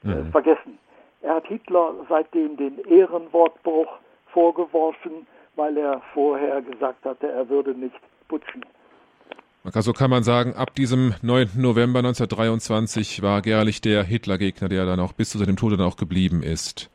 äh, mhm. vergessen. Er hat Hitler seitdem den Ehrenwortbruch vorgeworfen, weil er vorher gesagt hatte, er würde nicht putschen. Also kann man sagen, ab diesem 9. November 1923 war Gerlich der Hitlergegner, der dann auch bis zu seinem Tode dann auch geblieben ist.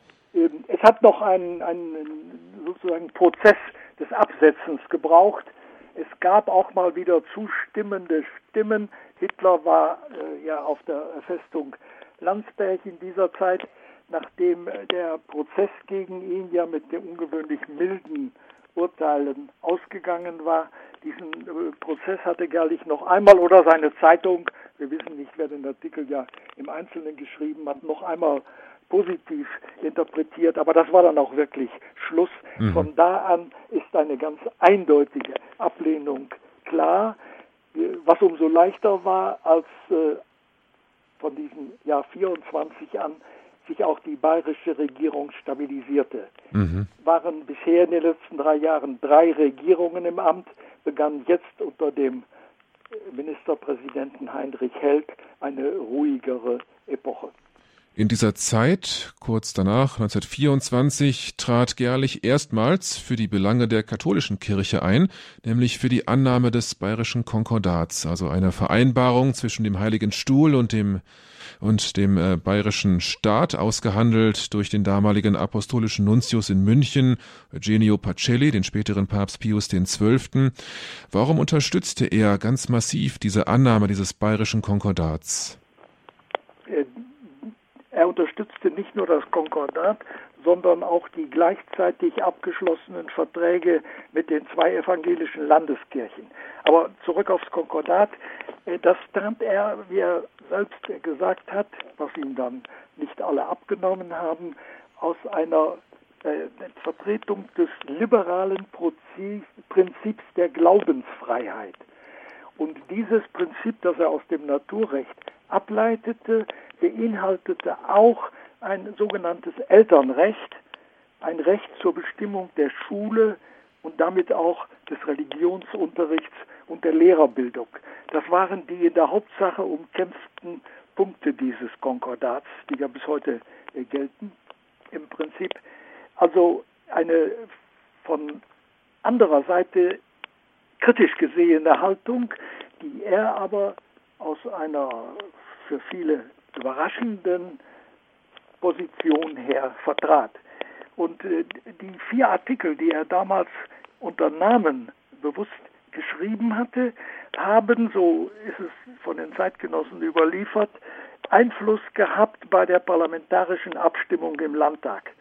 Es hat noch einen, einen sozusagen Prozess des Absetzens gebraucht. Es gab auch mal wieder zustimmende Stimmen. Hitler war äh, ja auf der Festung Landsberg in dieser Zeit, nachdem der Prozess gegen ihn ja mit den ungewöhnlich milden Urteilen ausgegangen war. Diesen äh, Prozess hatte Gerlich noch einmal oder seine Zeitung, wir wissen nicht, wer den Artikel ja im Einzelnen geschrieben hat, noch einmal positiv interpretiert, aber das war dann auch wirklich Schluss. Mhm. Von da an ist eine ganz eindeutige Ablehnung klar, was umso leichter war, als äh, von diesem Jahr 24 an sich auch die bayerische Regierung stabilisierte. Mhm. Waren bisher in den letzten drei Jahren drei Regierungen im Amt, begann jetzt unter dem Ministerpräsidenten Heinrich Helg eine ruhigere Epoche. In dieser Zeit, kurz danach, 1924, trat Gerlich erstmals für die Belange der katholischen Kirche ein, nämlich für die Annahme des bayerischen Konkordats, also einer Vereinbarung zwischen dem Heiligen Stuhl und dem und dem äh, bayerischen Staat, ausgehandelt durch den damaligen apostolischen Nuntius in München, Eugenio Pacelli, den späteren Papst Pius XII. Warum unterstützte er ganz massiv diese Annahme dieses bayerischen Konkordats? Er unterstützte nicht nur das Konkordat, sondern auch die gleichzeitig abgeschlossenen Verträge mit den zwei evangelischen Landeskirchen. Aber zurück aufs Konkordat, äh, das tat er, wie er selbst gesagt hat, was ihm dann nicht alle abgenommen haben, aus einer äh, Vertretung des liberalen Prinzips der Glaubensfreiheit. Und dieses Prinzip, das er aus dem Naturrecht ableitete, beinhaltete auch ein sogenanntes Elternrecht, ein Recht zur Bestimmung der Schule und damit auch des Religionsunterrichts und der Lehrerbildung. Das waren die in der Hauptsache umkämpften Punkte dieses Konkordats, die ja bis heute äh, gelten. Im Prinzip also eine von anderer Seite kritisch gesehene Haltung, die er aber aus einer für viele überraschenden Position her vertrat. Und äh, die vier Artikel, die er damals unter Namen bewusst geschrieben hatte, haben, so ist es von den Zeitgenossen überliefert, Einfluss gehabt bei der parlamentarischen Abstimmung im Landtag.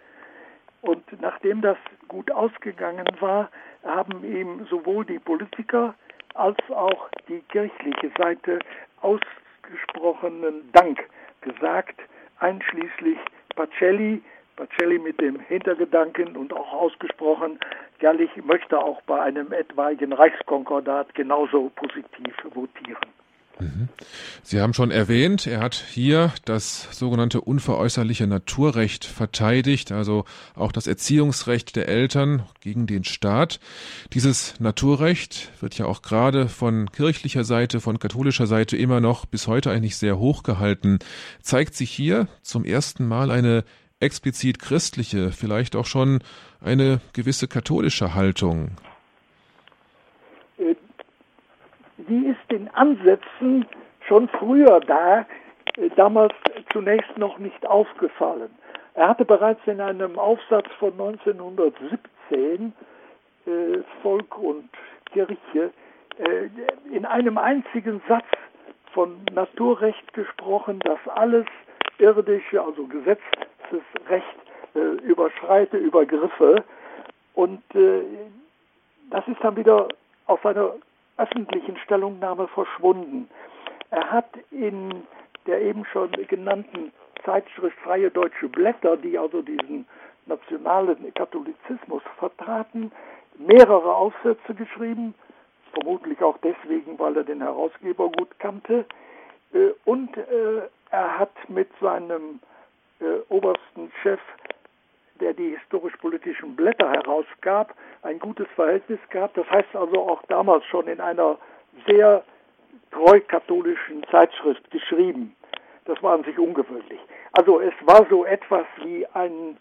Und nachdem das gut ausgegangen war, haben ihm sowohl die Politiker als auch die kirchliche Seite ausgesprochenen Dank gesagt, einschließlich Pacelli, Pacelli mit dem Hintergedanken und auch ausgesprochen, Gerlich möchte auch bei einem etwaigen Reichskonkordat genauso positiv votieren. Sie haben schon erwähnt, er hat hier das sogenannte unveräußerliche Naturrecht verteidigt, also auch das Erziehungsrecht der Eltern gegen den Staat. Dieses Naturrecht wird ja auch gerade von kirchlicher Seite, von katholischer Seite immer noch bis heute eigentlich sehr hoch gehalten. Zeigt sich hier zum ersten Mal eine explizit christliche, vielleicht auch schon eine gewisse katholische Haltung? Die ist in Ansätzen schon früher da, äh, damals zunächst noch nicht aufgefallen. Er hatte bereits in einem Aufsatz von 1917 äh, Volk und Kirche äh, in einem einzigen Satz von Naturrecht gesprochen, dass alles irdische, also Gesetzesrecht äh, überschreite, übergriffe. Und äh, das ist dann wieder auf einer öffentlichen Stellungnahme verschwunden. Er hat in der eben schon genannten Zeitschrift Freie Deutsche Blätter, die also diesen nationalen Katholizismus vertraten, mehrere Aufsätze geschrieben, vermutlich auch deswegen, weil er den Herausgeber gut kannte. Äh, und äh, er hat mit seinem äh, obersten Chef der die historisch-politischen Blätter herausgab, ein gutes Verhältnis gehabt. Das heißt also auch damals schon in einer sehr treu katholischen Zeitschrift geschrieben. Das war an sich ungewöhnlich. Also es war so etwas wie ein,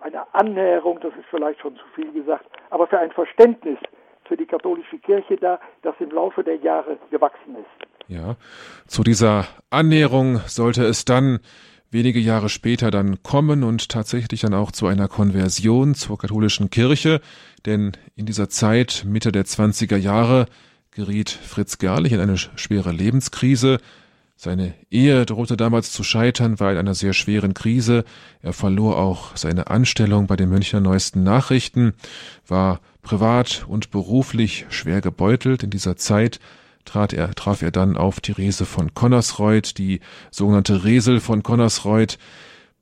eine Annäherung, das ist vielleicht schon zu viel gesagt, aber für ein Verständnis für die katholische Kirche da, das im Laufe der Jahre gewachsen ist. Ja, zu dieser Annäherung sollte es dann wenige Jahre später dann kommen und tatsächlich dann auch zu einer Konversion zur katholischen Kirche, denn in dieser Zeit, Mitte der 20er Jahre, geriet Fritz Gerlich in eine schwere Lebenskrise. Seine Ehe drohte damals zu scheitern, war in einer sehr schweren Krise. Er verlor auch seine Anstellung bei den Münchner Neuesten Nachrichten, war privat und beruflich schwer gebeutelt in dieser Zeit trat er, traf er dann auf Therese von Connersreuth, die sogenannte Resel von Connersreuth,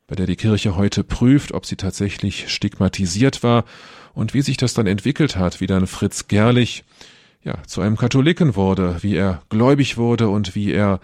bei der die Kirche heute prüft, ob sie tatsächlich stigmatisiert war und wie sich das dann entwickelt hat, wie dann Fritz Gerlich ja, zu einem Katholiken wurde, wie er gläubig wurde und wie er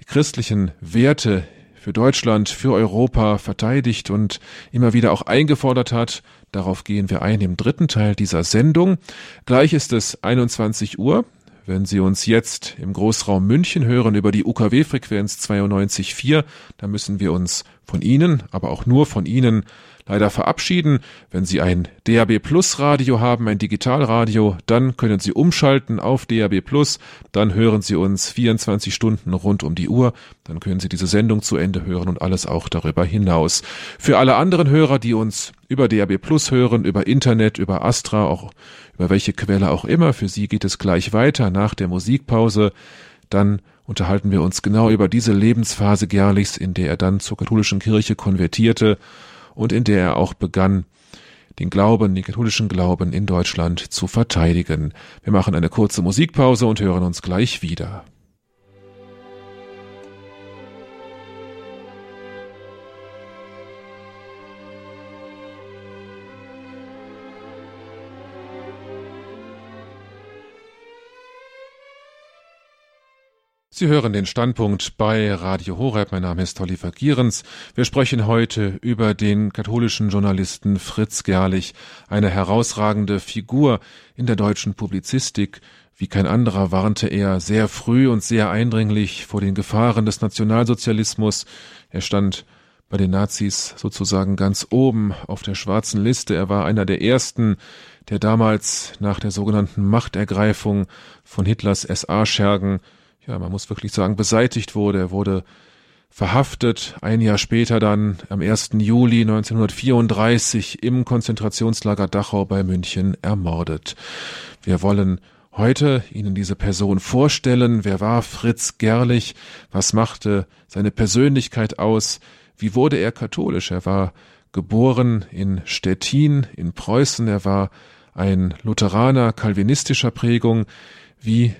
die christlichen Werte für Deutschland, für Europa verteidigt und immer wieder auch eingefordert hat. Darauf gehen wir ein im dritten Teil dieser Sendung. Gleich ist es 21 Uhr. Wenn Sie uns jetzt im Großraum München hören über die UKW-Frequenz 92.4, dann müssen wir uns von Ihnen, aber auch nur von Ihnen leider verabschieden. Wenn Sie ein DAB Plus Radio haben, ein Digitalradio, dann können Sie umschalten auf DAB Plus, dann hören Sie uns 24 Stunden rund um die Uhr, dann können Sie diese Sendung zu Ende hören und alles auch darüber hinaus. Für alle anderen Hörer, die uns über DAB Plus hören, über Internet, über Astra, auch über welche Quelle auch immer, für Sie geht es gleich weiter nach der Musikpause, dann unterhalten wir uns genau über diese Lebensphase Gerlichs, in der er dann zur katholischen Kirche konvertierte und in der er auch begann, den Glauben, den katholischen Glauben in Deutschland zu verteidigen. Wir machen eine kurze Musikpause und hören uns gleich wieder. Sie hören den Standpunkt bei Radio Horeb. Mein Name ist Oliver Gierens. Wir sprechen heute über den katholischen Journalisten Fritz Gerlich, eine herausragende Figur in der deutschen Publizistik. Wie kein anderer warnte er sehr früh und sehr eindringlich vor den Gefahren des Nationalsozialismus. Er stand bei den Nazis sozusagen ganz oben auf der schwarzen Liste. Er war einer der ersten, der damals nach der sogenannten Machtergreifung von Hitlers SA-Schergen ja, man muss wirklich sagen, beseitigt wurde. Er wurde verhaftet, ein Jahr später dann am 1. Juli 1934 im Konzentrationslager Dachau bei München ermordet. Wir wollen heute Ihnen diese Person vorstellen. Wer war Fritz Gerlich? Was machte seine Persönlichkeit aus? Wie wurde er katholisch? Er war geboren in Stettin in Preußen. Er war ein Lutheraner kalvinistischer Prägung. Wie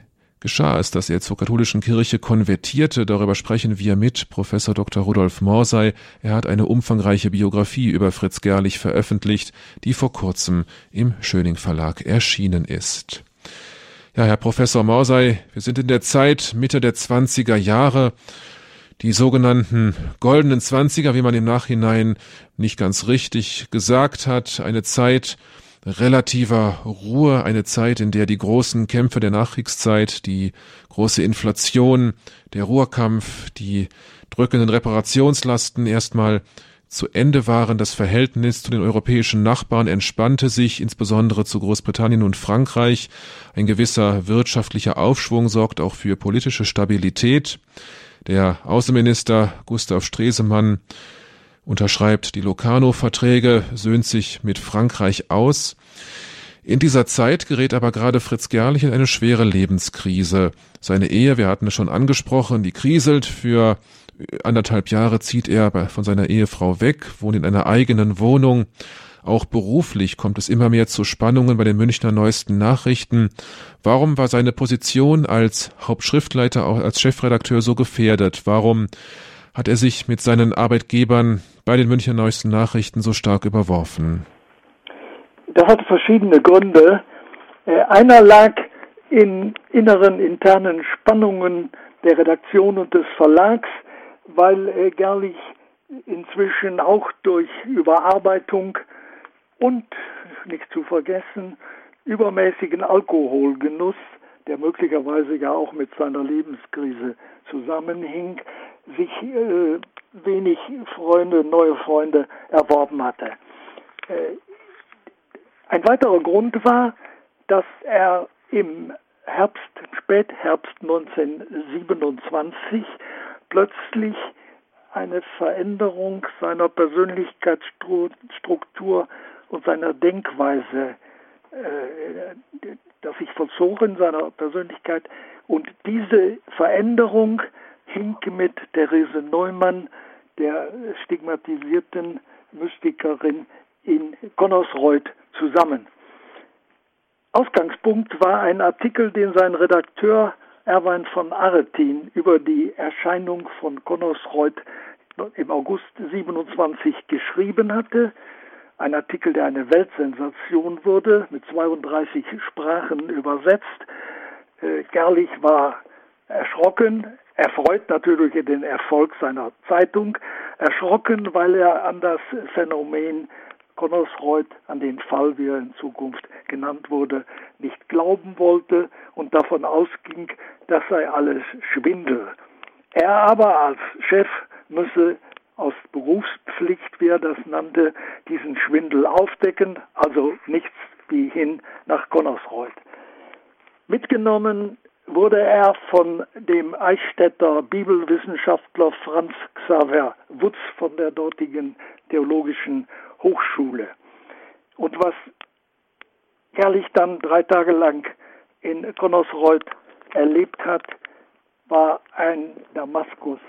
geschah es, dass er zur katholischen Kirche konvertierte. Darüber sprechen wir mit Professor Dr. Rudolf Morsey. Er hat eine umfangreiche Biografie über Fritz Gerlich veröffentlicht, die vor kurzem im Schöning Verlag erschienen ist. Ja, Herr Professor Morsey, wir sind in der Zeit Mitte der 20er Jahre. Die sogenannten goldenen Zwanziger, wie man im Nachhinein nicht ganz richtig gesagt hat, eine Zeit, relativer Ruhe, eine Zeit, in der die großen Kämpfe der Nachkriegszeit, die große Inflation, der Ruhrkampf, die drückenden Reparationslasten erstmal zu Ende waren. Das Verhältnis zu den europäischen Nachbarn entspannte sich, insbesondere zu Großbritannien und Frankreich. Ein gewisser wirtschaftlicher Aufschwung sorgt auch für politische Stabilität. Der Außenminister Gustav Stresemann unterschreibt die Locarno-Verträge, söhnt sich mit Frankreich aus. In dieser Zeit gerät aber gerade Fritz Gerlich in eine schwere Lebenskrise. Seine Ehe, wir hatten es schon angesprochen, die kriselt. Für anderthalb Jahre zieht er von seiner Ehefrau weg, wohnt in einer eigenen Wohnung. Auch beruflich kommt es immer mehr zu Spannungen bei den Münchner Neuesten Nachrichten. Warum war seine Position als Hauptschriftleiter, auch als Chefredakteur so gefährdet? Warum hat er sich mit seinen Arbeitgebern bei den Münchner Neuesten Nachrichten so stark überworfen? Das hatte verschiedene Gründe. Äh, einer lag in inneren internen Spannungen der Redaktion und des Verlags, weil Gerlich inzwischen auch durch Überarbeitung und nicht zu vergessen übermäßigen Alkoholgenuss, der möglicherweise ja auch mit seiner Lebenskrise zusammenhing, sich äh, wenig Freunde, neue Freunde erworben hatte. Äh, ein weiterer Grund war, dass er im Herbst, Spätherbst 1927 plötzlich eine Veränderung seiner Persönlichkeitsstruktur und seiner Denkweise, äh, dass sich vollzog in seiner Persönlichkeit. Und diese Veränderung hing mit Therese Neumann, der stigmatisierten Mystikerin in Connersreuth, zusammen. Ausgangspunkt war ein Artikel, den sein Redakteur Erwein von Aretin über die Erscheinung von Connersreuth im August 27 geschrieben hatte. Ein Artikel, der eine Weltsensation wurde, mit 32 Sprachen übersetzt. Äh, Gerlich war erschrocken, erfreut natürlich den Erfolg seiner Zeitung, erschrocken, weil er an das Phänomen Connersreuth, an den Fall, wie er in Zukunft genannt wurde, nicht glauben wollte und davon ausging, das sei alles Schwindel. Er aber als Chef müsse aus Berufspflicht, wie er das nannte, diesen Schwindel aufdecken, also nichts wie hin nach Connersreuth. Mitgenommen wurde er von dem Eichstätter Bibelwissenschaftler Franz Xaver Wutz von der dortigen Theologischen Hochschule. Und was Herrlich dann drei Tage lang in Connersreuth erlebt hat, war ein Damaskus,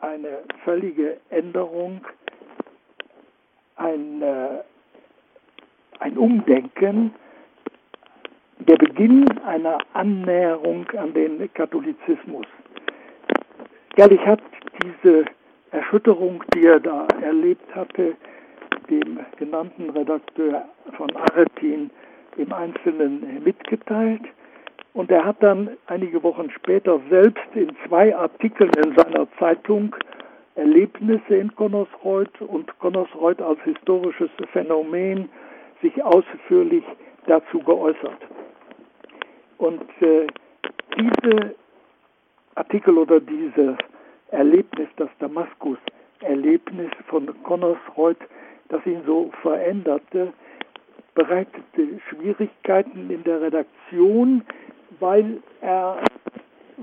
eine völlige Änderung, ein, äh, ein Umdenken, der Beginn einer Annäherung an den Katholizismus. Gerlich hat diese Erschütterung, die er da erlebt hatte, dem genannten Redakteur von Aretin im Einzelnen mitgeteilt. Und er hat dann einige Wochen später selbst in zwei Artikeln in seiner Zeitung Erlebnisse in Connersreuth und Connersreuth als historisches Phänomen sich ausführlich dazu geäußert. Und äh, diese Artikel oder dieses Erlebnis, das Damaskus-Erlebnis von Connersreuth, das ihn so veränderte, bereitete Schwierigkeiten in der Redaktion, weil er,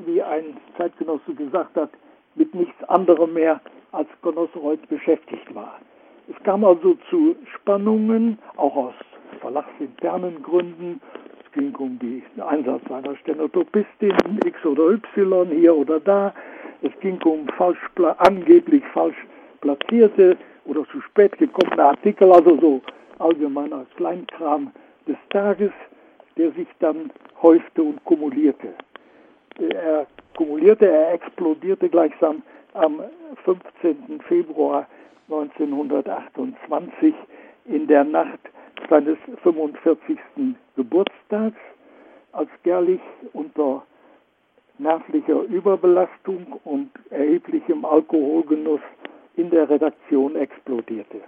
wie ein Zeitgenosse gesagt hat, mit nichts anderem mehr als Connoisseur beschäftigt war. Es kam also zu Spannungen, auch aus verlagsinternen Gründen. Es ging um den Einsatz einer Stenotopistin X oder Y hier oder da. Es ging um falsch, angeblich falsch platzierte oder zu spät gekommene Artikel, also so allgemeiner Kleinkram des Tages, der sich dann häufte und kumulierte. Er kumulierte, er explodierte gleichsam am 15. Februar 1928 in der Nacht seines 45. Geburtstags, als Gerlich unter nervlicher Überbelastung und erheblichem Alkoholgenuss in der Redaktion explodierte.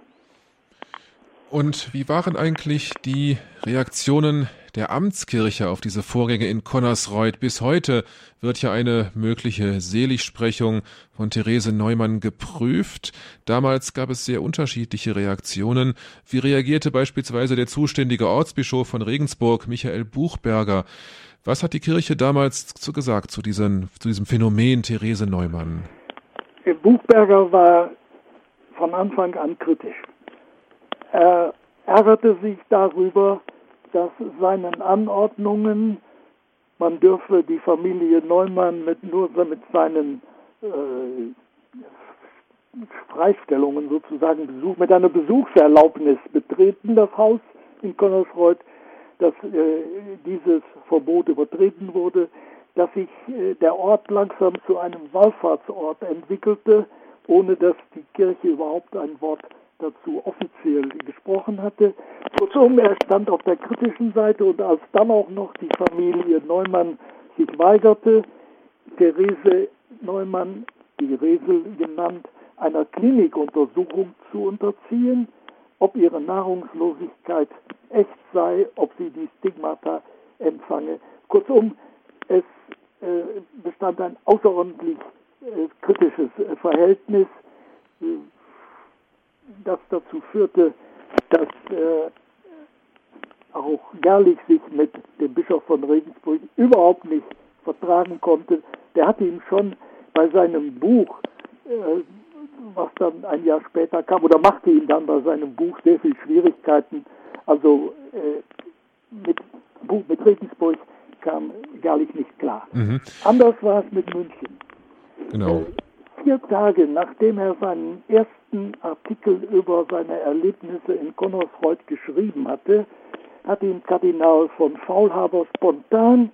Und wie waren eigentlich die Reaktionen der Amtskirche auf diese Vorgänge in Connersreuth? Bis heute wird ja eine mögliche Seligsprechung von Therese Neumann geprüft. Damals gab es sehr unterschiedliche Reaktionen. Wie reagierte beispielsweise der zuständige Ortsbischof von Regensburg, Michael Buchberger? Was hat die Kirche damals zu gesagt zu, diesen, zu diesem Phänomen Therese Neumann? Buchberger war von Anfang an kritisch. Er ärgerte sich darüber, dass seinen Anordnungen, man dürfe die Familie Neumann mit nur mit seinen äh, Freistellungen sozusagen Besuch, mit einer Besuchserlaubnis betreten, das Haus in Connersreuth, dass äh, dieses Verbot übertreten wurde, dass sich äh, der Ort langsam zu einem Wallfahrtsort entwickelte, ohne dass die Kirche überhaupt ein Wort dazu offiziell gesprochen hatte. Kurzum, er stand auf der kritischen Seite und als dann auch noch die Familie Neumann sich weigerte, Therese Neumann, die Resel genannt, einer Klinikuntersuchung zu unterziehen, ob ihre Nahrungslosigkeit echt sei, ob sie die Stigmata empfange. Kurzum, es äh, bestand ein außerordentlich äh, kritisches Verhältnis das dazu führte, dass auch Gerlich sich mit dem Bischof von Regensburg überhaupt nicht vertragen konnte. Der hatte ihm schon bei seinem Buch, äh, was dann ein Jahr später kam, oder machte ihm dann bei seinem Buch sehr viel Schwierigkeiten. Also äh, mit, mit Regensburg kam Gerlich nicht klar. Mhm. Anders war es mit München. Genau. Vier Tage nachdem er seinen ersten Artikel über seine Erlebnisse in Connersreuth geschrieben hatte, hat ihm Kardinal von Faulhaber spontan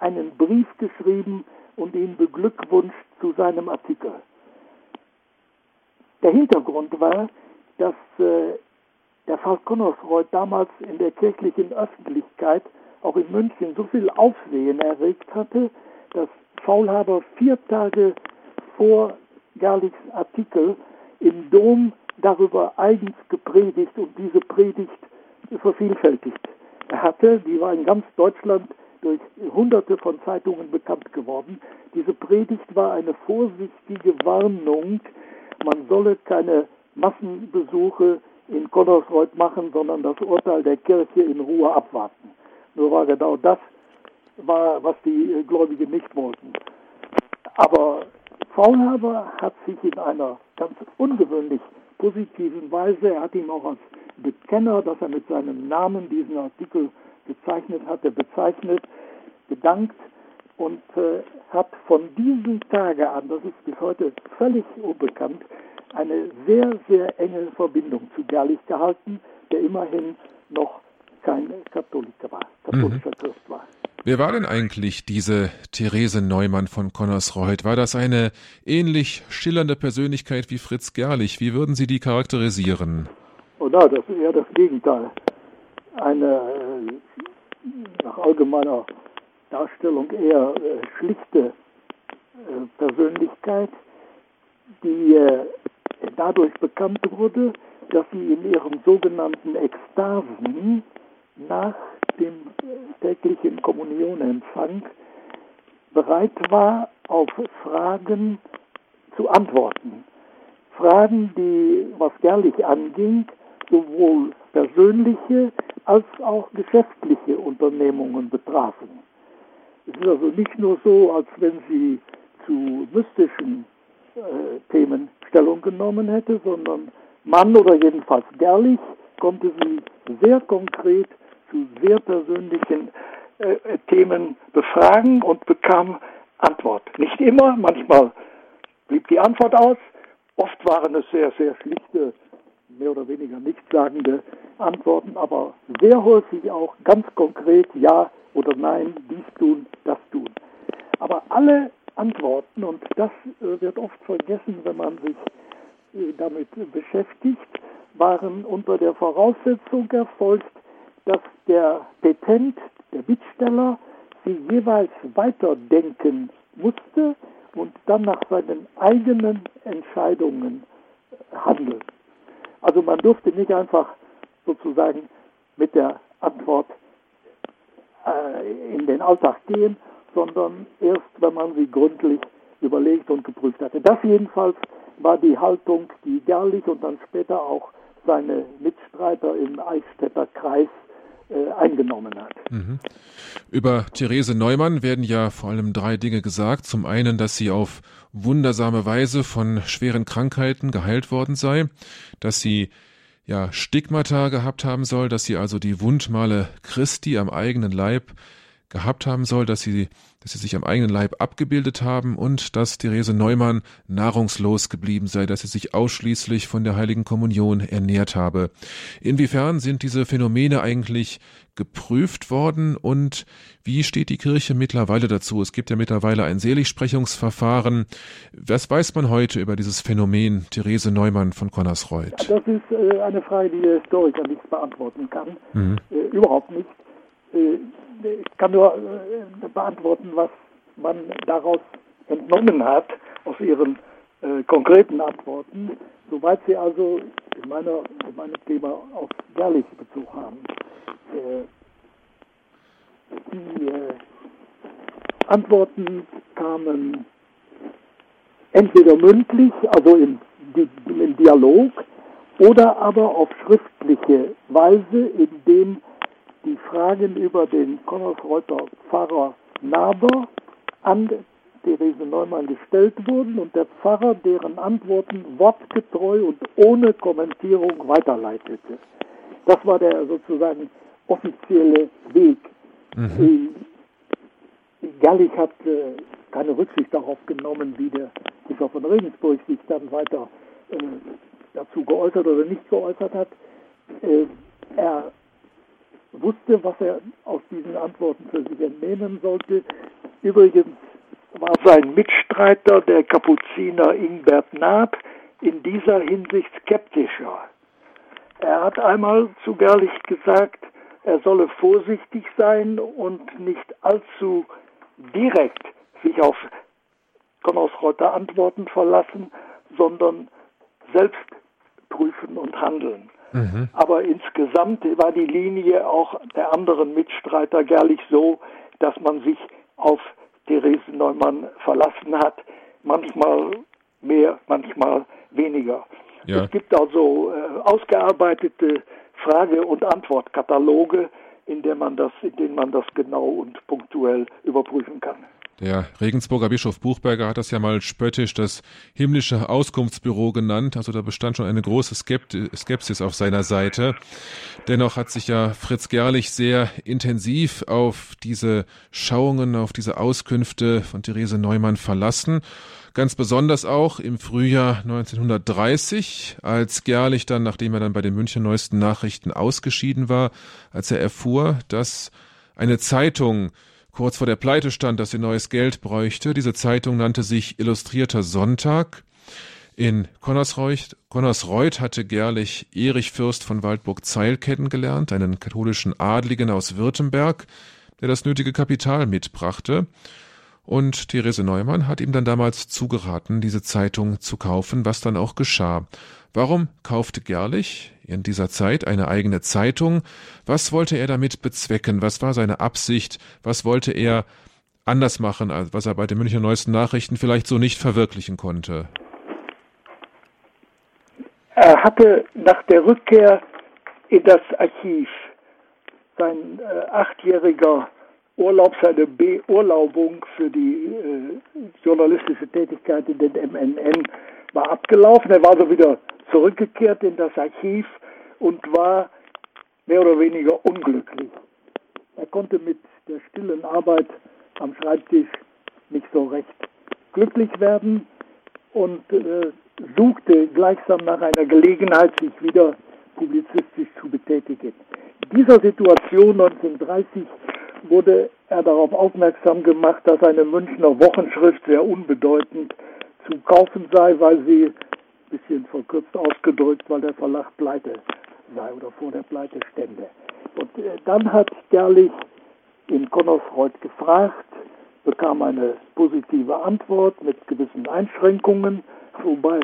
einen Brief geschrieben und ihn beglückwünscht zu seinem Artikel. Der Hintergrund war, dass äh, der Fall Connersreuth damals in der kirchlichen Öffentlichkeit, auch in München, so viel Aufsehen erregt hatte, dass Faulhaber vier Tage vor Gerlichs Artikel im Dom darüber eigens gepredigt und diese Predigt vervielfältigt hatte. Die war in ganz Deutschland durch hunderte von Zeitungen bekannt geworden. Diese Predigt war eine vorsichtige Warnung, man solle keine Massenbesuche in Connersreuth machen, sondern das Urteil der Kirche in Ruhe abwarten. Nur war genau das, war, was die Gläubigen nicht wollten. Aber Faulhaber hat sich in einer ganz ungewöhnlich positiven Weise, er hat ihm auch als Bekenner, dass er mit seinem Namen diesen Artikel gezeichnet hatte, bezeichnet, gedankt und äh, hat von diesem Tage an, das ist bis heute völlig unbekannt, eine sehr, sehr enge Verbindung zu Gerlich gehalten, der immerhin noch kein Katholiker war, katholischer mhm. Christ war. Wer war denn eigentlich diese Therese Neumann von Connersreuth? War das eine ähnlich schillernde Persönlichkeit wie Fritz Gerlich? Wie würden Sie die charakterisieren? Oh na, das ist eher das Gegenteil. Eine äh, nach allgemeiner Darstellung eher äh, schlichte äh, Persönlichkeit, die dadurch bekannt wurde, dass sie in ihren sogenannten Ekstasen nach dem täglichen Kommunionempfang bereit war, auf Fragen zu antworten. Fragen, die, was Gerlich anging, sowohl persönliche als auch geschäftliche Unternehmungen betrafen. Es ist also nicht nur so, als wenn sie zu mystischen äh, Themen Stellung genommen hätte, sondern Mann oder jedenfalls Gerlich konnte sie sehr konkret sehr persönlichen äh, Themen befragen und bekam Antwort. Nicht immer, manchmal blieb die Antwort aus, oft waren es sehr, sehr schlichte mehr oder weniger nichtssagende Antworten, aber sehr häufig auch ganz konkret Ja oder Nein, dies tun, das tun. Aber alle Antworten, und das äh, wird oft vergessen, wenn man sich äh, damit beschäftigt, waren unter der Voraussetzung erfolgt, dass der Petent, der Bittsteller, sie jeweils weiterdenken musste und dann nach seinen eigenen Entscheidungen handeln. Also man durfte nicht einfach sozusagen mit der Antwort äh, in den Alltag gehen, sondern erst, wenn man sie gründlich überlegt und geprüft hatte. Das jedenfalls war die Haltung, die Gerlich und dann später auch seine Mitstreiter im Eichstätter Kreis eingenommen hat. Mhm. Über Therese Neumann werden ja vor allem drei Dinge gesagt. Zum einen, dass sie auf wundersame Weise von schweren Krankheiten geheilt worden sei, dass sie ja Stigmata gehabt haben soll, dass sie also die Wundmale Christi am eigenen Leib gehabt haben soll, dass sie, dass sie sich am eigenen Leib abgebildet haben und dass Therese Neumann nahrungslos geblieben sei, dass sie sich ausschließlich von der heiligen Kommunion ernährt habe. Inwiefern sind diese Phänomene eigentlich geprüft worden und wie steht die Kirche mittlerweile dazu? Es gibt ja mittlerweile ein Seligsprechungsverfahren. Was weiß man heute über dieses Phänomen Therese Neumann von Connersreuth? Das ist äh, eine Frage, die der Historiker nicht beantworten kann. Mhm. Äh, überhaupt nicht. Ich kann nur äh, beantworten, was man daraus entnommen hat, aus Ihren äh, konkreten Antworten, soweit Sie also in, meiner, in meinem Thema auf Gerlich Bezug haben. Äh, die äh, Antworten kamen entweder mündlich, also in im Dialog oder aber auf schriftliche Weise, indem die Fragen über den Konnersreuter Pfarrer Naber an Therese Neumann gestellt wurden und der Pfarrer deren Antworten wortgetreu und ohne Kommentierung weiterleitete. Das war der sozusagen offizielle Weg. Mhm. Gallig hat äh, keine Rücksicht darauf genommen, wie der Bischof von Regensburg sich dann weiter äh, dazu geäußert oder nicht geäußert hat. Äh, er wusste, was er aus diesen Antworten für sich entnehmen sollte. Übrigens war sein Mitstreiter, der Kapuziner Ingbert Naab, in dieser Hinsicht skeptischer. Er hat einmal zu Gerlich gesagt, er solle vorsichtig sein und nicht allzu direkt sich auf Konradsreuter Antworten verlassen, sondern selbst prüfen und handeln. Mhm. Aber insgesamt war die Linie auch der anderen Mitstreiter Gerlich so, dass man sich auf Therese Neumann verlassen hat. Manchmal mehr, manchmal weniger. Ja. Es gibt also äh, ausgearbeitete Frage- und Antwortkataloge, in, der man das, in denen man das genau und punktuell überprüfen kann. Der Regensburger Bischof Buchberger hat das ja mal spöttisch das himmlische Auskunftsbüro genannt. Also da bestand schon eine große Skepsis auf seiner Seite. Dennoch hat sich ja Fritz Gerlich sehr intensiv auf diese Schauungen, auf diese Auskünfte von Therese Neumann verlassen. Ganz besonders auch im Frühjahr 1930, als Gerlich dann, nachdem er dann bei den München Neuesten Nachrichten ausgeschieden war, als er erfuhr, dass eine Zeitung kurz vor der Pleite stand, dass sie neues Geld bräuchte. Diese Zeitung nannte sich Illustrierter Sonntag. In Connersreuth, Connersreuth hatte Gerlich Erich Fürst von Waldburg-Zeil kennengelernt, einen katholischen Adligen aus Württemberg, der das nötige Kapital mitbrachte. Und Therese Neumann hat ihm dann damals zugeraten, diese Zeitung zu kaufen, was dann auch geschah. Warum kaufte Gerlich in dieser Zeit eine eigene Zeitung? Was wollte er damit bezwecken? Was war seine Absicht? Was wollte er anders machen, als was er bei den Münchner Neuesten Nachrichten vielleicht so nicht verwirklichen konnte? Er hatte nach der Rückkehr in das Archiv sein äh, achtjähriger Urlaub, seine Beurlaubung für die äh, journalistische Tätigkeit in den MNN war abgelaufen. Er war so wieder zurückgekehrt in das Archiv und war mehr oder weniger unglücklich. Er konnte mit der stillen Arbeit am Schreibtisch nicht so recht glücklich werden und äh, suchte gleichsam nach einer Gelegenheit, sich wieder publizistisch zu betätigen. In dieser Situation 1930 wurde er darauf aufmerksam gemacht, dass eine Münchner Wochenschrift sehr unbedeutend zu kaufen sei, weil sie bisschen verkürzt ausgedrückt, weil der Verlag pleite sei oder vor der Pleite stände. Und äh, dann hat Gerlich in Connersreuth gefragt, bekam eine positive Antwort mit gewissen Einschränkungen, wobei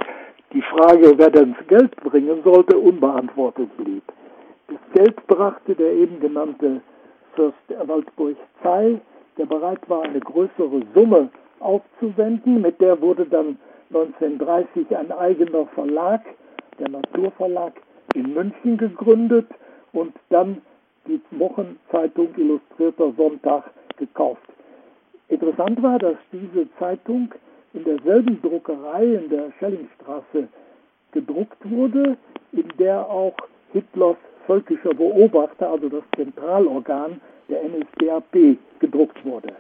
die Frage, wer denn das Geld bringen sollte, unbeantwortet blieb. Das Geld brachte der eben genannte Fürst Waldburg Zeil, der bereit war, eine größere Summe aufzuwenden. Mit der wurde dann 1930 ein eigener Verlag, der Naturverlag in München gegründet und dann die Wochenzeitung Illustrierter Sonntag gekauft. Interessant war, dass diese Zeitung in derselben Druckerei in der Schellingstraße gedruckt wurde, in der auch Hitlers völkischer Beobachter, also das Zentralorgan der NSDAP, gedruckt wurde.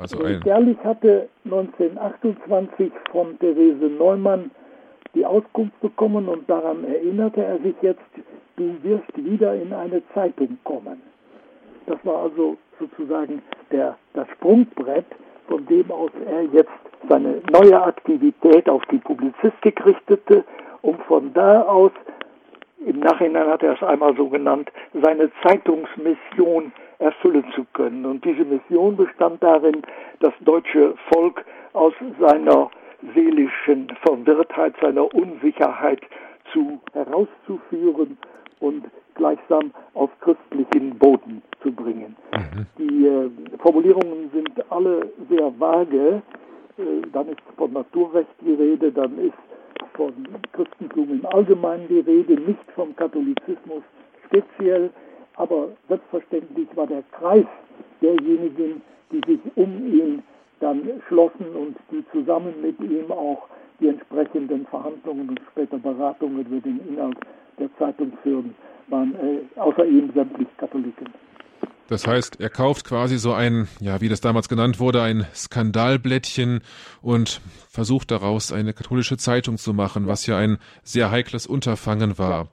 Also ein Gerlich hatte 1928 von Therese Neumann die Auskunft bekommen und daran erinnerte er sich jetzt, du wirst wieder in eine Zeitung kommen. Das war also sozusagen der, das Sprungbrett, von dem aus er jetzt seine neue Aktivität auf die Publizistik richtete, um von da aus, im Nachhinein hat er es einmal so genannt, seine Zeitungsmission erfüllen zu können. Und diese Mission bestand darin, das deutsche Volk aus seiner seelischen Verwirrtheit, seiner Unsicherheit zu herauszuführen und gleichsam auf christlichen Boden zu bringen. Mhm. Die äh, Formulierungen sind alle sehr vage. äh, dann ist von Naturrecht die Rede, dann ist von Christentum im Allgemeinen die Rede, nicht vom Katholizismus speziell, aber selbstverständlich war der Kreis derjenigen, die sich um ihn dann schlossen und die zusammen mit ihm auch die entsprechenden Verhandlungen und später Beratungen über den Inhalt der Zeitung führen, waren äh, außer ihm sämtlich Katholiken. Das heißt, er kauft quasi so ein, ja, wie das damals genannt wurde, ein Skandalblättchen und versucht daraus eine katholische Zeitung zu machen, was ja ein sehr heikles Unterfangen war.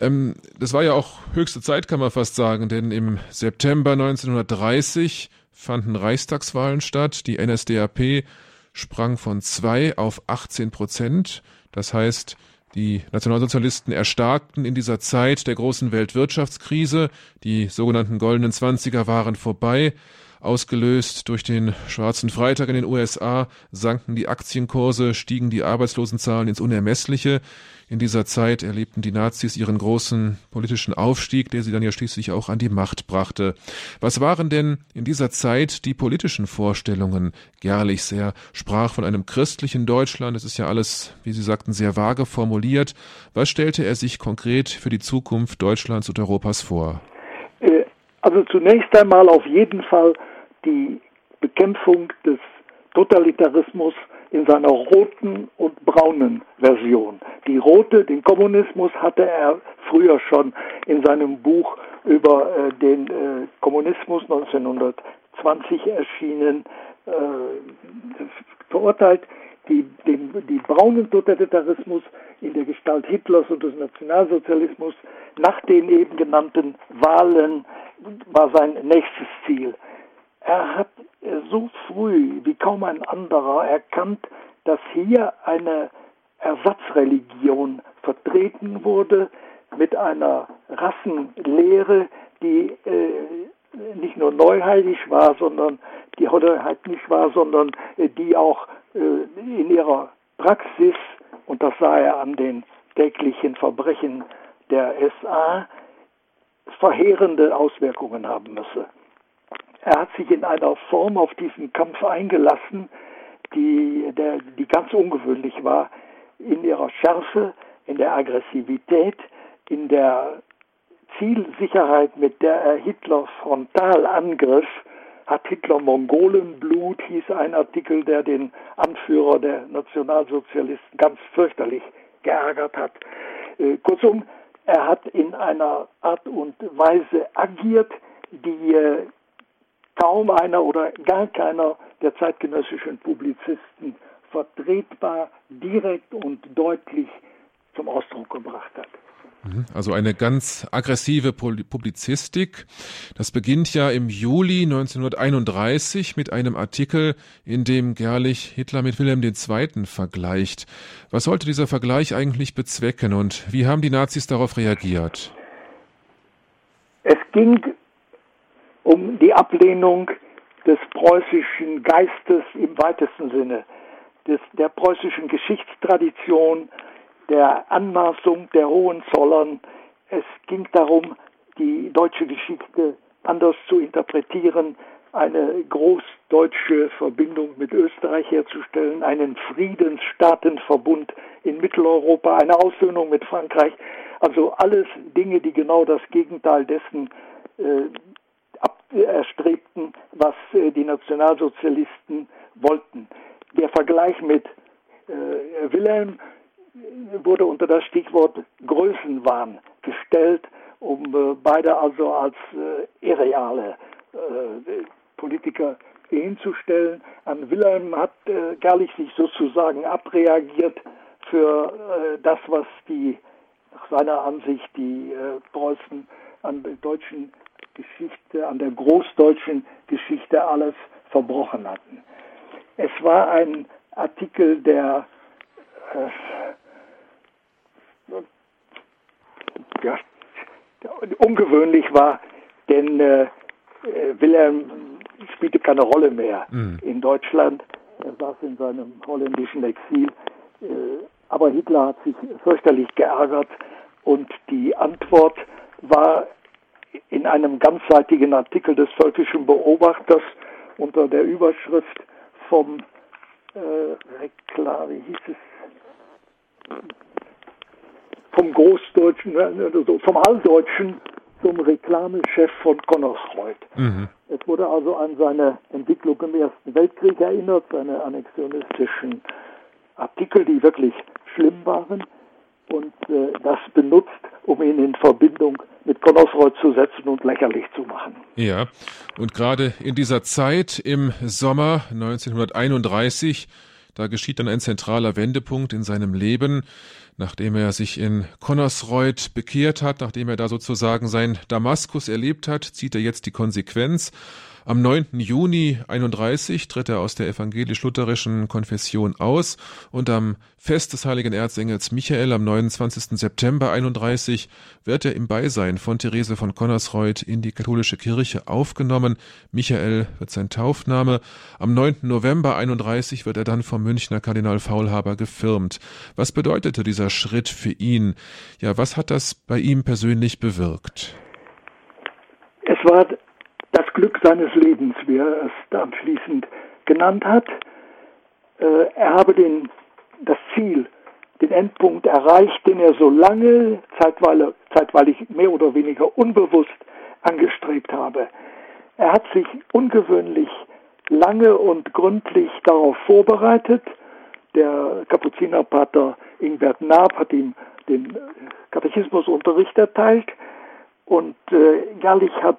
Ähm, das war ja auch höchste Zeit, kann man fast sagen, denn im September 1930 fanden Reichstagswahlen statt. Die NSDAP sprang von zwei auf 18 Prozent. Das heißt, die Nationalsozialisten erstarkten in dieser Zeit der großen Weltwirtschaftskrise. Die sogenannten goldenen Zwanziger waren vorbei. Ausgelöst durch den Schwarzen Freitag in den USA sanken die Aktienkurse, stiegen die Arbeitslosenzahlen ins Unermessliche. In dieser Zeit erlebten die Nazis ihren großen politischen Aufstieg, der sie dann ja schließlich auch an die Macht brachte. Was waren denn in dieser Zeit die politischen Vorstellungen? Gerlich sehr sprach von einem christlichen Deutschland. Es ist ja alles, wie Sie sagten, sehr vage formuliert. Was stellte er sich konkret für die Zukunft Deutschlands und Europas vor? Äh, also zunächst einmal auf jeden Fall die Bekämpfung des Totalitarismus in seiner roten und braunen Version. Die rote, den Kommunismus, hatte er früher schon in seinem Buch über äh, den äh, Kommunismus 1920 erschienen äh, verurteilt. Die, den, die braunen Totalitarismus in der Gestalt Hitlers und des Nationalsozialismus nach den eben genannten Wahlen war sein nächstes Ziel. Er hat so früh wie kaum ein anderer erkannt, dass hier eine Ersatzreligion vertreten wurde mit einer Rassenlehre, die äh, nicht nur neuheilig war, sondern die neuheitlich war, sondern äh, die auch äh, in ihrer Praxis, und das sah er an den täglichen Verbrechen der SA, verheerende Auswirkungen haben müsse. Er hat sich in einer Form auf diesen Kampf eingelassen, die, der, die ganz ungewöhnlich war, in ihrer Schärfe, in der Aggressivität, in der Zielsicherheit, mit der er Hitler frontal angriff, hat Hitler Mongolenblut, hieß ein Artikel, der den Anführer der Nationalsozialisten ganz fürchterlich geärgert hat. Äh, kurzum, er hat in einer Art und Weise agiert, die äh, kaum einer oder gar keiner der zeitgenössischen Publizisten vertretbar, direkt und deutlich zum Ausdruck gebracht hat. Mhm. Also eine ganz aggressive Publizistik. Das beginnt ja im Juli 1931 mit einem Artikel, in dem Gerlich Hitler mit Wilhelm II. vergleicht. Was sollte dieser Vergleich eigentlich bezwecken und wie haben die Nazis darauf reagiert? Es ging um die Ablehnung des preußischen Geistes im weitesten Sinne, des, der preußischen Geschichtstradition, der Anmaßung der Hohenzollern. Es ging darum, die deutsche Geschichte anders zu interpretieren, eine großdeutsche Verbindung mit Österreich herzustellen, einen Friedensstaatenverbund in Mitteleuropa, eine Aussöhnung mit Frankreich. Also alles Dinge, die genau das Gegenteil dessen äh, erstrebten, was äh, die Nationalsozialisten wollten. Der Vergleich mit äh, Wilhelm wurde unter das Stichwort Größenwahn gestellt, um äh, beide also als äh, irreale äh, Politiker hinzustellen. An Wilhelm hat äh, Gerlich sich sozusagen abreagiert für äh, das, was die nach seiner Ansicht die äh, Preußen an deutschen Geschichte, an der großdeutschen Geschichte alles verbrochen hatten. Es war ein Artikel, der äh, ja, ungewöhnlich war, denn äh, Wilhelm spielte keine Rolle mehr mhm. in Deutschland. Er saß in seinem holländischen Exil. Äh, aber Hitler hat sich fürchterlich geärgert und die Antwort war in einem ganzseitigen Artikel des Völkischen Beobachters unter der Überschrift vom hoppala, wie hieß es? Vom Großdeutschen, also vom Alldeutschen zum Reklamechef von Connersreuth. Mhm. Es wurde also an seine Entwicklung im Ersten Weltkrieg erinnert, seine annexionistischen Artikel, die wirklich schlimm waren, und äh, das benutzt, um ihn in Verbindung mit Connersreuth zu setzen und lächerlich zu machen. Ja, und gerade in dieser Zeit im Sommer 1931 da geschieht dann ein zentraler Wendepunkt in seinem Leben, nachdem er sich in Connersreuth bekehrt hat, nachdem er da sozusagen sein Damaskus erlebt hat, zieht er jetzt die Konsequenz am 9. Juni 31 tritt er aus der evangelisch-lutherischen Konfession aus und am Fest des heiligen Erzengels Michael am 29. September 31 wird er im Beisein von Therese von Connersreuth in die katholische Kirche aufgenommen. Michael wird sein Taufname. Am 9. November 31 wird er dann vom Münchner Kardinal Faulhaber gefirmt. Was bedeutete dieser Schritt für ihn? Ja, was hat das bei ihm persönlich bewirkt? Es war das Glück seines Lebens, wie er es anschließend genannt hat. Äh, er habe den, das Ziel, den Endpunkt erreicht, den er so lange, zeitweilig, zeitweilig mehr oder weniger unbewusst angestrebt habe. Er hat sich ungewöhnlich lange und gründlich darauf vorbereitet. Der Kapuzinerpater Ingbert Naab hat ihm den Katechismusunterricht erteilt und äh, Gallich hat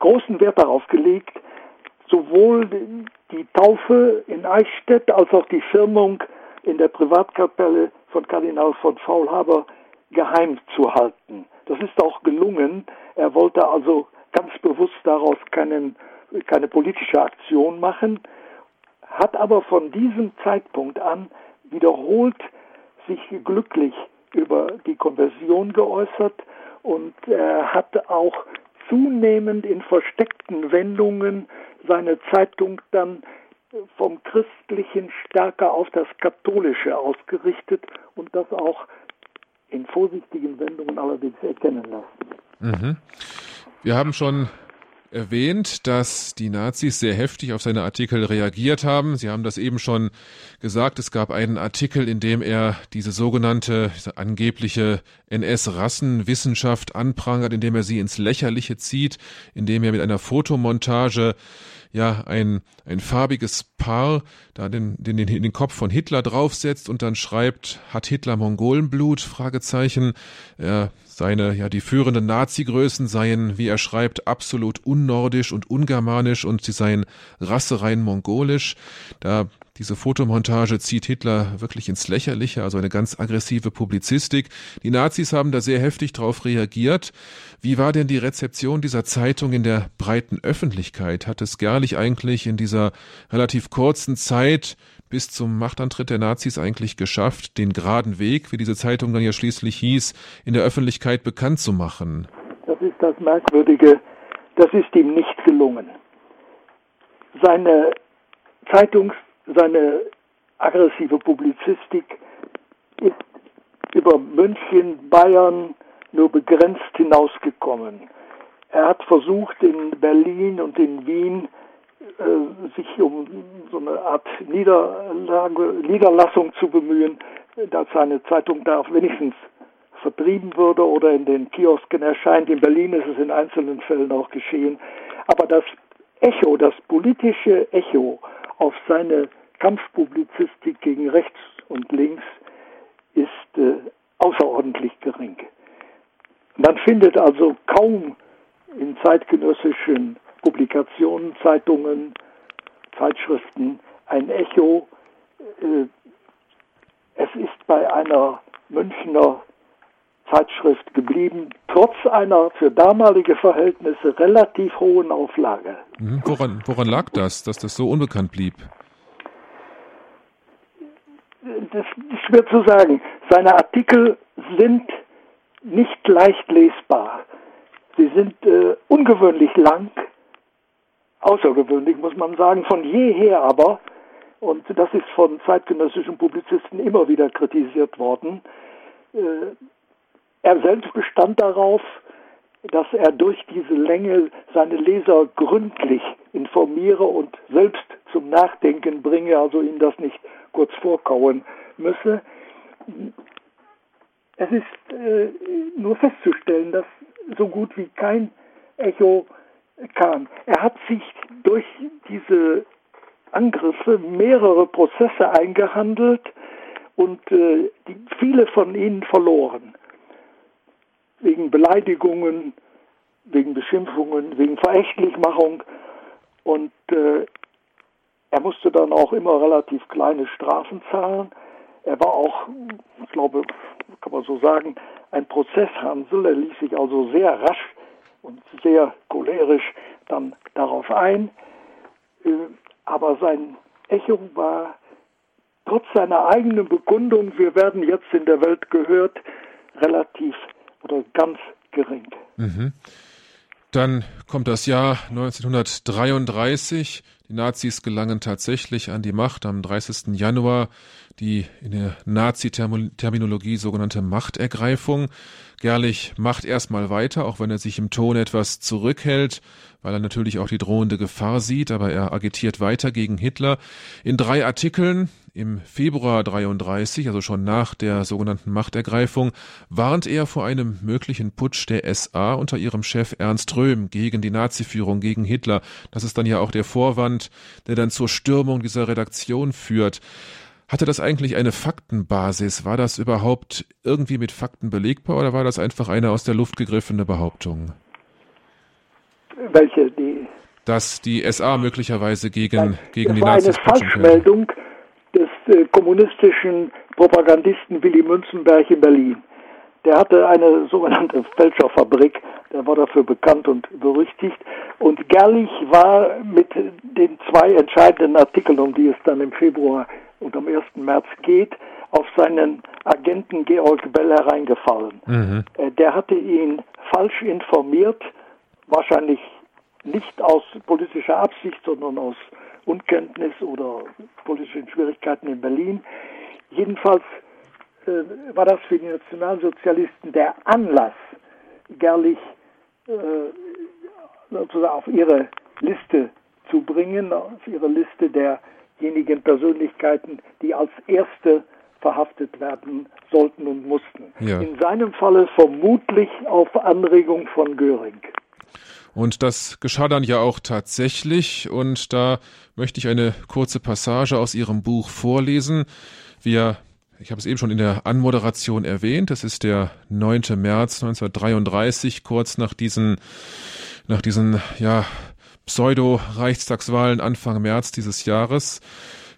großen Wert darauf gelegt, sowohl die Taufe in Eichstätt als auch die Firmung in der Privatkapelle von Kardinal von Faulhaber geheim zu halten. Das ist auch gelungen. Er wollte also ganz bewusst daraus keinen, keine politische Aktion machen, hat aber von diesem Zeitpunkt an wiederholt sich glücklich über die Konversion geäußert und er hat auch zunehmend in versteckten Wendungen seine Zeitung dann vom Christlichen stärker auf das Katholische ausgerichtet und das auch in vorsichtigen Wendungen allerdings erkennen lassen. Mhm. Wir haben schon erwähnt, dass die Nazis sehr heftig auf seine Artikel reagiert haben. Sie haben das eben schon gesagt. Es gab einen Artikel, in dem er diese sogenannte diese angebliche NS-Rassenwissenschaft anprangert, in dem er sie ins Lächerliche zieht, in dem er mit einer Fotomontage ja ein, ein farbiges Paar da den, den, den, den Kopf von Hitler draufsetzt und dann schreibt, hat Hitler Mongolenblut? Fragezeichen. Er, seine, ja, die führenden Nazi-Größen seien, wie er schreibt, absolut unnordisch und ungermanisch und sie seien rasserein mongolisch. Da diese Fotomontage zieht Hitler wirklich ins Lächerliche, also eine ganz aggressive Publizistik. Die Nazis haben da sehr heftig darauf reagiert. Wie war denn die Rezeption dieser Zeitung in der breiten Öffentlichkeit? Hat es Gerlich eigentlich in dieser relativ kurzen Zeit bis zum Machtantritt der Nazis eigentlich geschafft, den geraden Weg, wie diese Zeitung dann ja schließlich hieß, in der Öffentlichkeit bekannt zu machen? Das ist das Merkwürdige. Das ist ihm nicht gelungen. Seine Zeitungs seine aggressive Publizistik ist über München, Bayern nur begrenzt hinausgekommen. Er hat versucht, in Berlin und in Wien äh, sich um so eine Art Niederlage, Niederlassung zu bemühen, dass seine Zeitung da wenigstens vertrieben würde oder in den Kiosken erscheint. In Berlin ist es in einzelnen Fällen auch geschehen. Aber das Echo, das politische Echo auf seine Kampfpublizistik gegen rechts und links ist äh, außerordentlich gering. Man findet also kaum in zeitgenössischen Publikationen, Zeitungen, Zeitschriften ein Echo. Äh, es ist bei einer Münchner Zeitschrift geblieben, trotz einer für damalige Verhältnisse relativ hohen Auflage. Mhm. Woran, woran lag das, dass das so unbekannt blieb? das ist schwer zu sagen. Seine Artikel sind nicht leicht lesbar. Sie sind äh, ungewöhnlich lang, außergewöhnlich muss man sagen, von jeher aber, und das ist von zeitgenössischen Publizisten immer wieder kritisiert worden, äh, er selbst bestand darauf, dass er durch diese Länge seine Leser gründlich informiere und selbst zum Nachdenken bringe, also ihnen das nicht kurz vorkauen müsse. Es ist äh, nur festzustellen, dass so gut wie kein Echo kam. Er hat sich durch diese Angriffe mehrere Prozesse eingehandelt und äh, die, viele von ihnen verloren. Wegen Beleidigungen, wegen Beschimpfungen, wegen Verächtlichmachung. Und äh, er musste dann auch immer relativ kleine Strafen zahlen. Er war auch, ich glaube, kann man so sagen, ein Prozesshansel. Er ließ sich also sehr rasch und sehr cholerisch dann darauf ein. Äh, aber sein Echo war trotz seiner eigenen Bekundung, wir werden jetzt in der Welt gehört, relativ oder ganz gering. Mhm. Dann kommt das Jahr 1933. Die Nazis gelangen tatsächlich an die Macht am 30. Januar, die in der Nazi-Terminologie sogenannte Machtergreifung. Gerlich macht erstmal weiter, auch wenn er sich im Ton etwas zurückhält, weil er natürlich auch die drohende Gefahr sieht, aber er agitiert weiter gegen Hitler. In drei Artikeln im Februar 33, also schon nach der sogenannten Machtergreifung, warnt er vor einem möglichen Putsch der SA unter ihrem Chef Ernst Röhm gegen die Naziführung, gegen Hitler. Das ist dann ja auch der Vorwand, der dann zur Stürmung dieser Redaktion führt. Hatte das eigentlich eine Faktenbasis? War das überhaupt irgendwie mit Fakten belegbar oder war das einfach eine aus der Luft gegriffene Behauptung? Welche? Die dass die SA möglicherweise gegen, Nein, gegen die Nazis war eine Falschmeldung, des äh, kommunistischen Propagandisten Willy Münzenberg in Berlin. Der hatte eine sogenannte Fälscherfabrik, der war dafür bekannt und berüchtigt. Und Gerlich war mit den zwei entscheidenden Artikeln, um die es dann im Februar und am 1. März geht, auf seinen Agenten Georg Bell hereingefallen. Mhm. Äh, der hatte ihn falsch informiert, wahrscheinlich nicht aus politischer Absicht, sondern aus Unkenntnis oder politischen Schwierigkeiten in Berlin. Jedenfalls äh, war das für die Nationalsozialisten der Anlass, Gerlich äh, sozusagen auf ihre Liste zu bringen, auf ihre Liste derjenigen Persönlichkeiten, die als erste verhaftet werden sollten und mussten. Ja. In seinem Falle vermutlich auf Anregung von Göring. Und das geschah dann ja auch tatsächlich. Und da möchte ich eine kurze Passage aus Ihrem Buch vorlesen. Wir ich habe es eben schon in der Anmoderation erwähnt. Das ist der 9. März 1933, kurz nach diesen, nach diesen, ja, Pseudo-Reichstagswahlen Anfang März dieses Jahres.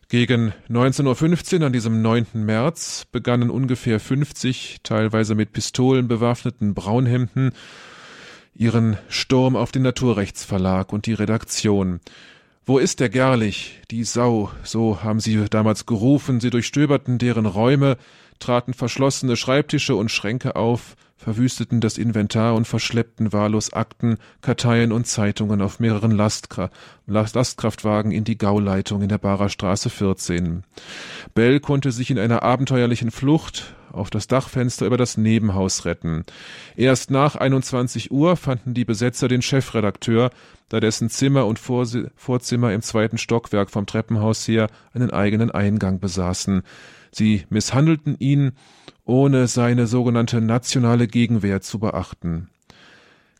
Gegen 19.15 Uhr an diesem 9. März begannen ungefähr 50, teilweise mit Pistolen bewaffneten Braunhemden ihren Sturm auf den Naturrechtsverlag und die Redaktion. Wo ist der Gerlich, die Sau, so haben sie damals gerufen, sie durchstöberten deren Räume, traten verschlossene Schreibtische und Schränke auf, verwüsteten das Inventar und verschleppten wahllos Akten, Karteien und Zeitungen auf mehreren Lastkra Lastkraftwagen in die Gauleitung in der Barer Straße 14. Bell konnte sich in einer abenteuerlichen Flucht auf das Dachfenster über das Nebenhaus retten. Erst nach 21 Uhr fanden die Besetzer den Chefredakteur, da dessen Zimmer und Vorzimmer im zweiten Stockwerk vom Treppenhaus her einen eigenen Eingang besaßen. Sie misshandelten ihn, ohne seine sogenannte nationale Gegenwehr zu beachten.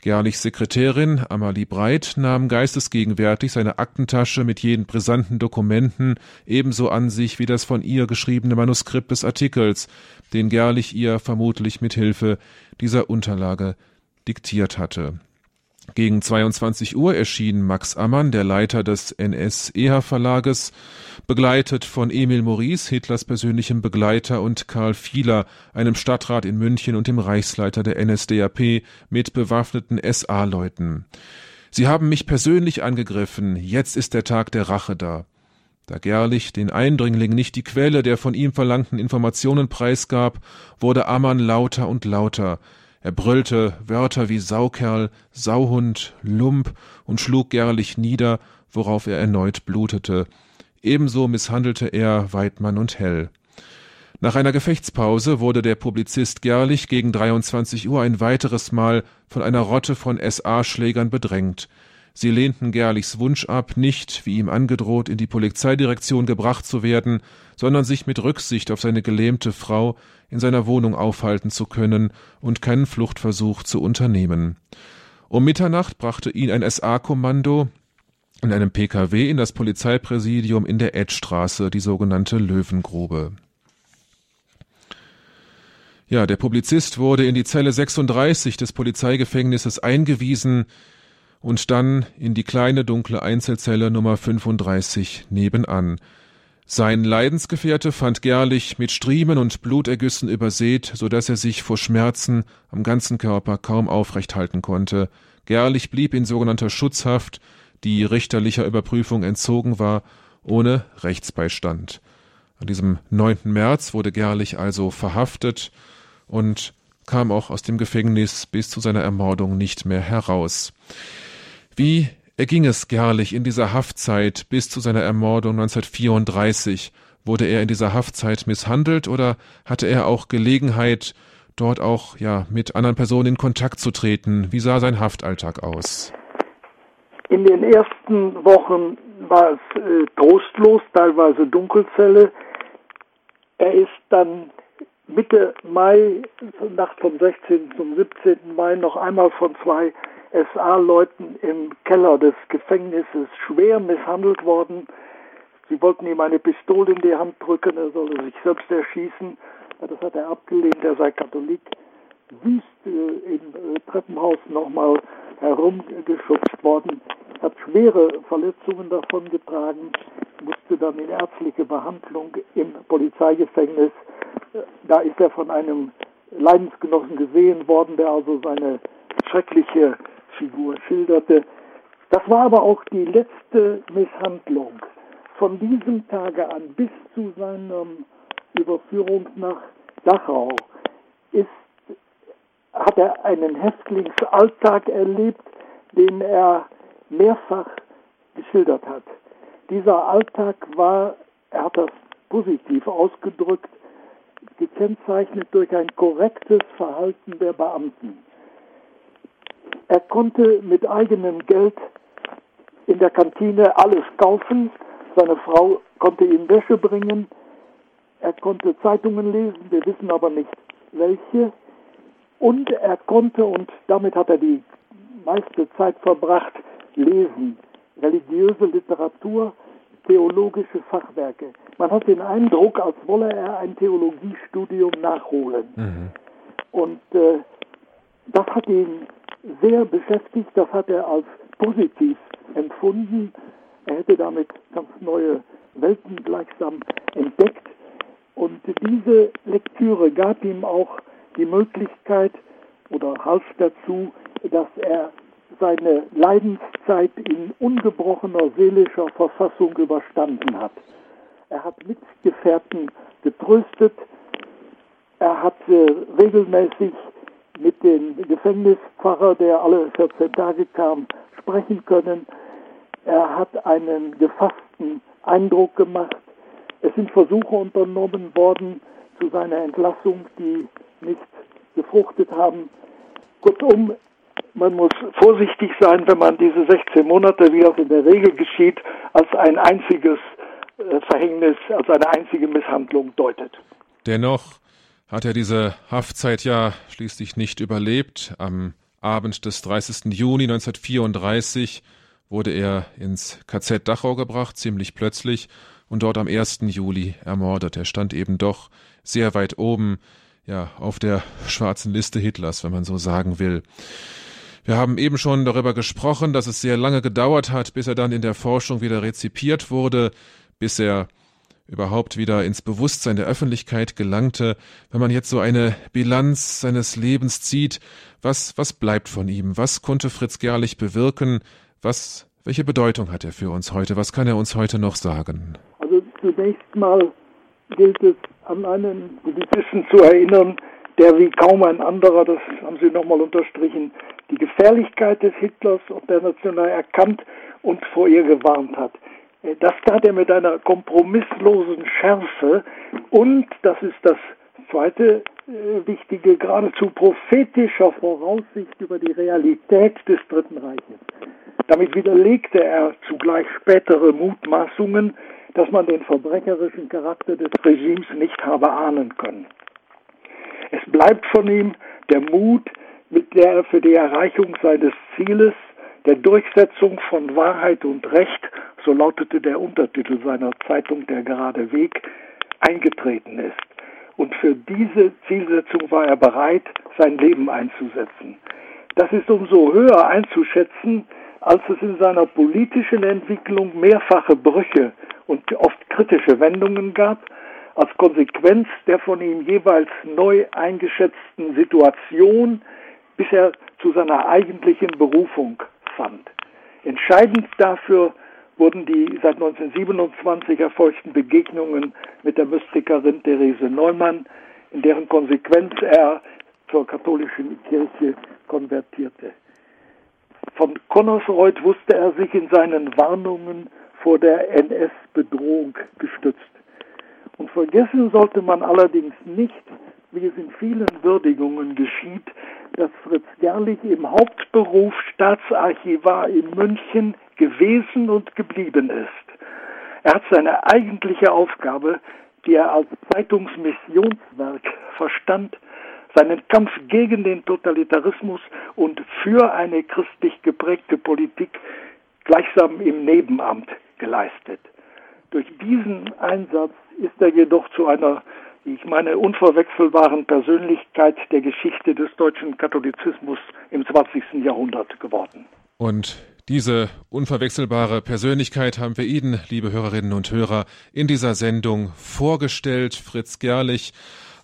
Gerlichs Sekretärin Amalie Breit nahm geistesgegenwärtig seine Aktentasche mit jenen brisanten Dokumenten ebenso an sich wie das von ihr geschriebene Manuskript des Artikels, den Gerlich ihr vermutlich mit Hilfe dieser Unterlage diktiert hatte. Gegen 22 Uhr erschien Max Ammann, der Leiter des NS-EH-Verlages, begleitet von Emil Maurice, Hitlers persönlichem Begleiter, und Karl Fieler, einem Stadtrat in München und dem Reichsleiter der NSDAP, mit bewaffneten SA-Leuten. Sie haben mich persönlich angegriffen, jetzt ist der Tag der Rache da. Da Gerlich den Eindringling nicht die Quelle der von ihm verlangten Informationen preisgab, wurde Ammann lauter und lauter. Er brüllte Wörter wie Saukerl, Sauhund, Lump und schlug Gerlich nieder, worauf er erneut blutete. Ebenso misshandelte er Weidmann und Hell. Nach einer Gefechtspause wurde der Publizist Gerlich gegen 23 Uhr ein weiteres Mal von einer Rotte von SA-Schlägern bedrängt. Sie lehnten Gerlichs Wunsch ab, nicht, wie ihm angedroht, in die Polizeidirektion gebracht zu werden, sondern sich mit Rücksicht auf seine gelähmte Frau in seiner Wohnung aufhalten zu können und keinen Fluchtversuch zu unternehmen. Um Mitternacht brachte ihn ein SA-Kommando in einem PKW in das Polizeipräsidium in der Edstraße, die sogenannte Löwengrube. Ja, der Publizist wurde in die Zelle 36 des Polizeigefängnisses eingewiesen und dann in die kleine dunkle Einzelzelle Nummer 35 nebenan. Sein Leidensgefährte fand Gerlich mit Striemen und Blutergüssen übersät, so dass er sich vor Schmerzen am ganzen Körper kaum aufrecht halten konnte. Gerlich blieb in sogenannter Schutzhaft, die richterlicher Überprüfung entzogen war, ohne Rechtsbeistand. An diesem 9. März wurde Gerlich also verhaftet und kam auch aus dem Gefängnis bis zu seiner Ermordung nicht mehr heraus. Wie erging es Gerlich in dieser Haftzeit bis zu seiner Ermordung 1934? Wurde er in dieser Haftzeit misshandelt oder hatte er auch Gelegenheit, dort auch ja mit anderen Personen in Kontakt zu treten? Wie sah sein Haftalltag aus? In den ersten Wochen war es äh, trostlos, teilweise Dunkelzelle. Er ist dann Mitte Mai, Nacht vom 16. zum 17. Mai, noch einmal von zwei SA-Leuten im Keller des Gefängnisses schwer misshandelt worden. Sie wollten ihm eine Pistole in die Hand drücken, er solle sich selbst erschießen. Das hat er abgelehnt, er sei Katholik. Wüst äh, im äh, Treppenhaus nochmal herumgeschubst worden, hat schwere Verletzungen davon getragen, musste dann in ärztliche Behandlung im Polizeigefängnis da ist er von einem Leidensgenossen gesehen worden, der also seine schreckliche Figur schilderte. Das war aber auch die letzte Misshandlung. Von diesem Tage an bis zu seiner Überführung nach Dachau ist, hat er einen Häftlingsalltag erlebt, den er mehrfach geschildert hat. Dieser Alltag war, er hat das positiv ausgedrückt, gekennzeichnet durch ein korrektes Verhalten der Beamten. Er konnte mit eigenem Geld in der Kantine alles kaufen. Seine Frau konnte ihm Wäsche bringen. Er konnte Zeitungen lesen, wir wissen aber nicht welche. Und er konnte, und damit hat er die meiste Zeit verbracht, lesen. Religiöse Literatur, theologische Fachwerke. Man hat den Eindruck, als wolle er ein Theologiestudium nachholen. Mhm. Und äh, das hat ihn sehr beschäftigt, das hat er als positiv empfunden. Er hätte damit ganz neue Welten gleichsam entdeckt. Und diese Lektüre gab ihm auch die Möglichkeit oder half dazu, dass er seine Leidenszeit in ungebrochener seelischer Verfassung überstanden hat. Er hat Mitgefährten getröstet, er hat äh, regelmäßig mit dem Gefängnispfarrer, der alle 14 Tage kam, sprechen können. Er hat einen gefassten Eindruck gemacht. Es sind Versuche unternommen worden zu seiner Entlassung, die nicht gefruchtet haben. Kurzum, man muss vorsichtig sein, wenn man diese 16 Monate, wie das in der Regel geschieht, als ein einziges äh, Verhängnis, als eine einzige Misshandlung deutet. Dennoch hat er diese Haftzeit ja schließlich nicht überlebt. Am Abend des 30. Juni 1934 wurde er ins KZ Dachau gebracht, ziemlich plötzlich, und dort am 1. Juli ermordet. Er stand eben doch sehr weit oben, ja, auf der schwarzen Liste Hitlers, wenn man so sagen will. Wir haben eben schon darüber gesprochen, dass es sehr lange gedauert hat, bis er dann in der Forschung wieder rezipiert wurde, bis er überhaupt wieder ins Bewusstsein der Öffentlichkeit gelangte. Wenn man jetzt so eine Bilanz seines Lebens zieht, was, was bleibt von ihm? Was konnte Fritz Gerlich bewirken? Was, welche Bedeutung hat er für uns heute? Was kann er uns heute noch sagen? Also zunächst mal gilt es, an einen Politischen zu erinnern, der wie kaum ein anderer, das haben Sie nochmal unterstrichen, die Gefährlichkeit des Hitlers und der National erkannt und vor ihr gewarnt hat. Das tat er mit einer kompromisslosen Schärfe und, das ist das zweite äh, wichtige, geradezu prophetischer Voraussicht über die Realität des Dritten Reiches. Damit widerlegte er zugleich spätere Mutmaßungen, dass man den verbrecherischen Charakter des Regimes nicht habe ahnen können. Es bleibt von ihm der Mut, mit der er für die Erreichung seines Zieles, der Durchsetzung von Wahrheit und Recht, so lautete der Untertitel seiner Zeitung Der gerade Weg, eingetreten ist. Und für diese Zielsetzung war er bereit, sein Leben einzusetzen. Das ist umso höher einzuschätzen, als es in seiner politischen Entwicklung mehrfache Brüche und oft kritische Wendungen gab, als Konsequenz der von ihm jeweils neu eingeschätzten Situation, bis er zu seiner eigentlichen Berufung fand. Entscheidend dafür wurden die seit 1927 erfolgten Begegnungen mit der Mystikerin Therese Neumann, in deren Konsequenz er zur katholischen Kirche konvertierte. Von Connersreuth wusste er sich in seinen Warnungen vor der NS-Bedrohung gestützt. Und vergessen sollte man allerdings nicht, wie es in vielen Würdigungen geschieht, dass Fritz Gerlich im Hauptberuf Staatsarchivar in München gewesen und geblieben ist. Er hat seine eigentliche Aufgabe, die er als Zeitungsmissionswerk verstand, seinen Kampf gegen den Totalitarismus und für eine christlich geprägte Politik gleichsam im Nebenamt geleistet. Durch diesen Einsatz ist er jedoch zu einer, ich meine, unverwechselbaren Persönlichkeit der Geschichte des deutschen Katholizismus im 20. Jahrhundert geworden. Und diese unverwechselbare Persönlichkeit haben wir Ihnen, liebe Hörerinnen und Hörer, in dieser Sendung vorgestellt. Fritz Gerlich,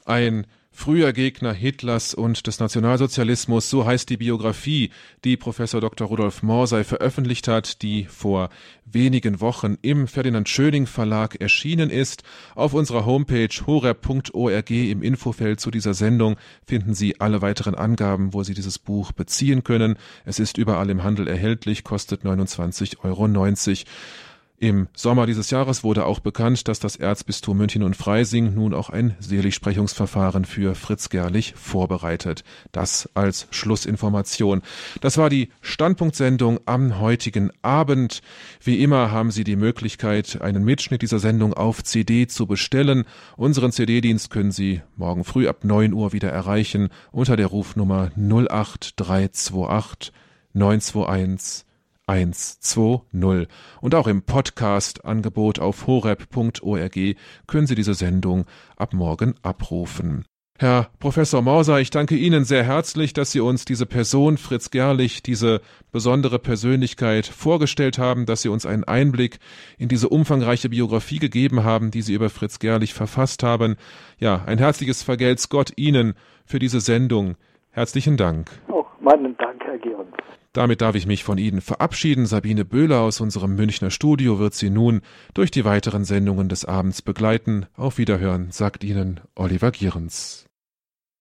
ein früher Gegner Hitlers und des Nationalsozialismus, so heißt die Biografie, die Professor Dr. Rudolf Morsey veröffentlicht hat, die vor wenigen Wochen im Ferdinand Schöning Verlag erschienen ist. Auf unserer Homepage horeb.org im Infofeld zu dieser Sendung finden Sie alle weiteren Angaben, wo Sie dieses Buch beziehen können. Es ist überall im Handel erhältlich, kostet 29,90 Euro. Im Sommer dieses Jahres wurde auch bekannt, dass das Erzbistum München und Freising nun auch ein Seligsprechungsverfahren für Fritz Gerlich vorbereitet. Das als Schlussinformation. Das war die Standpunktsendung am heutigen Abend. Wie immer haben Sie die Möglichkeit, einen Mitschnitt dieser Sendung auf CD zu bestellen. Unseren CD-Dienst können Sie morgen früh ab 9 Uhr wieder erreichen unter der Rufnummer 08328 921 120. Und auch im Podcast-Angebot auf horeb.org können Sie diese Sendung ab morgen abrufen. Herr Professor Mauser, ich danke Ihnen sehr herzlich, dass Sie uns diese Person Fritz Gerlich, diese besondere Persönlichkeit vorgestellt haben, dass Sie uns einen Einblick in diese umfangreiche Biografie gegeben haben, die Sie über Fritz Gerlich verfasst haben. Ja, ein herzliches Vergelt's Gott Ihnen für diese Sendung. Herzlichen Dank. Auch meinen Dank, Herr Gehrens. Damit darf ich mich von Ihnen verabschieden. Sabine Böhler aus unserem Münchner Studio wird Sie nun durch die weiteren Sendungen des Abends begleiten. Auf Wiederhören, sagt Ihnen Oliver Gierens.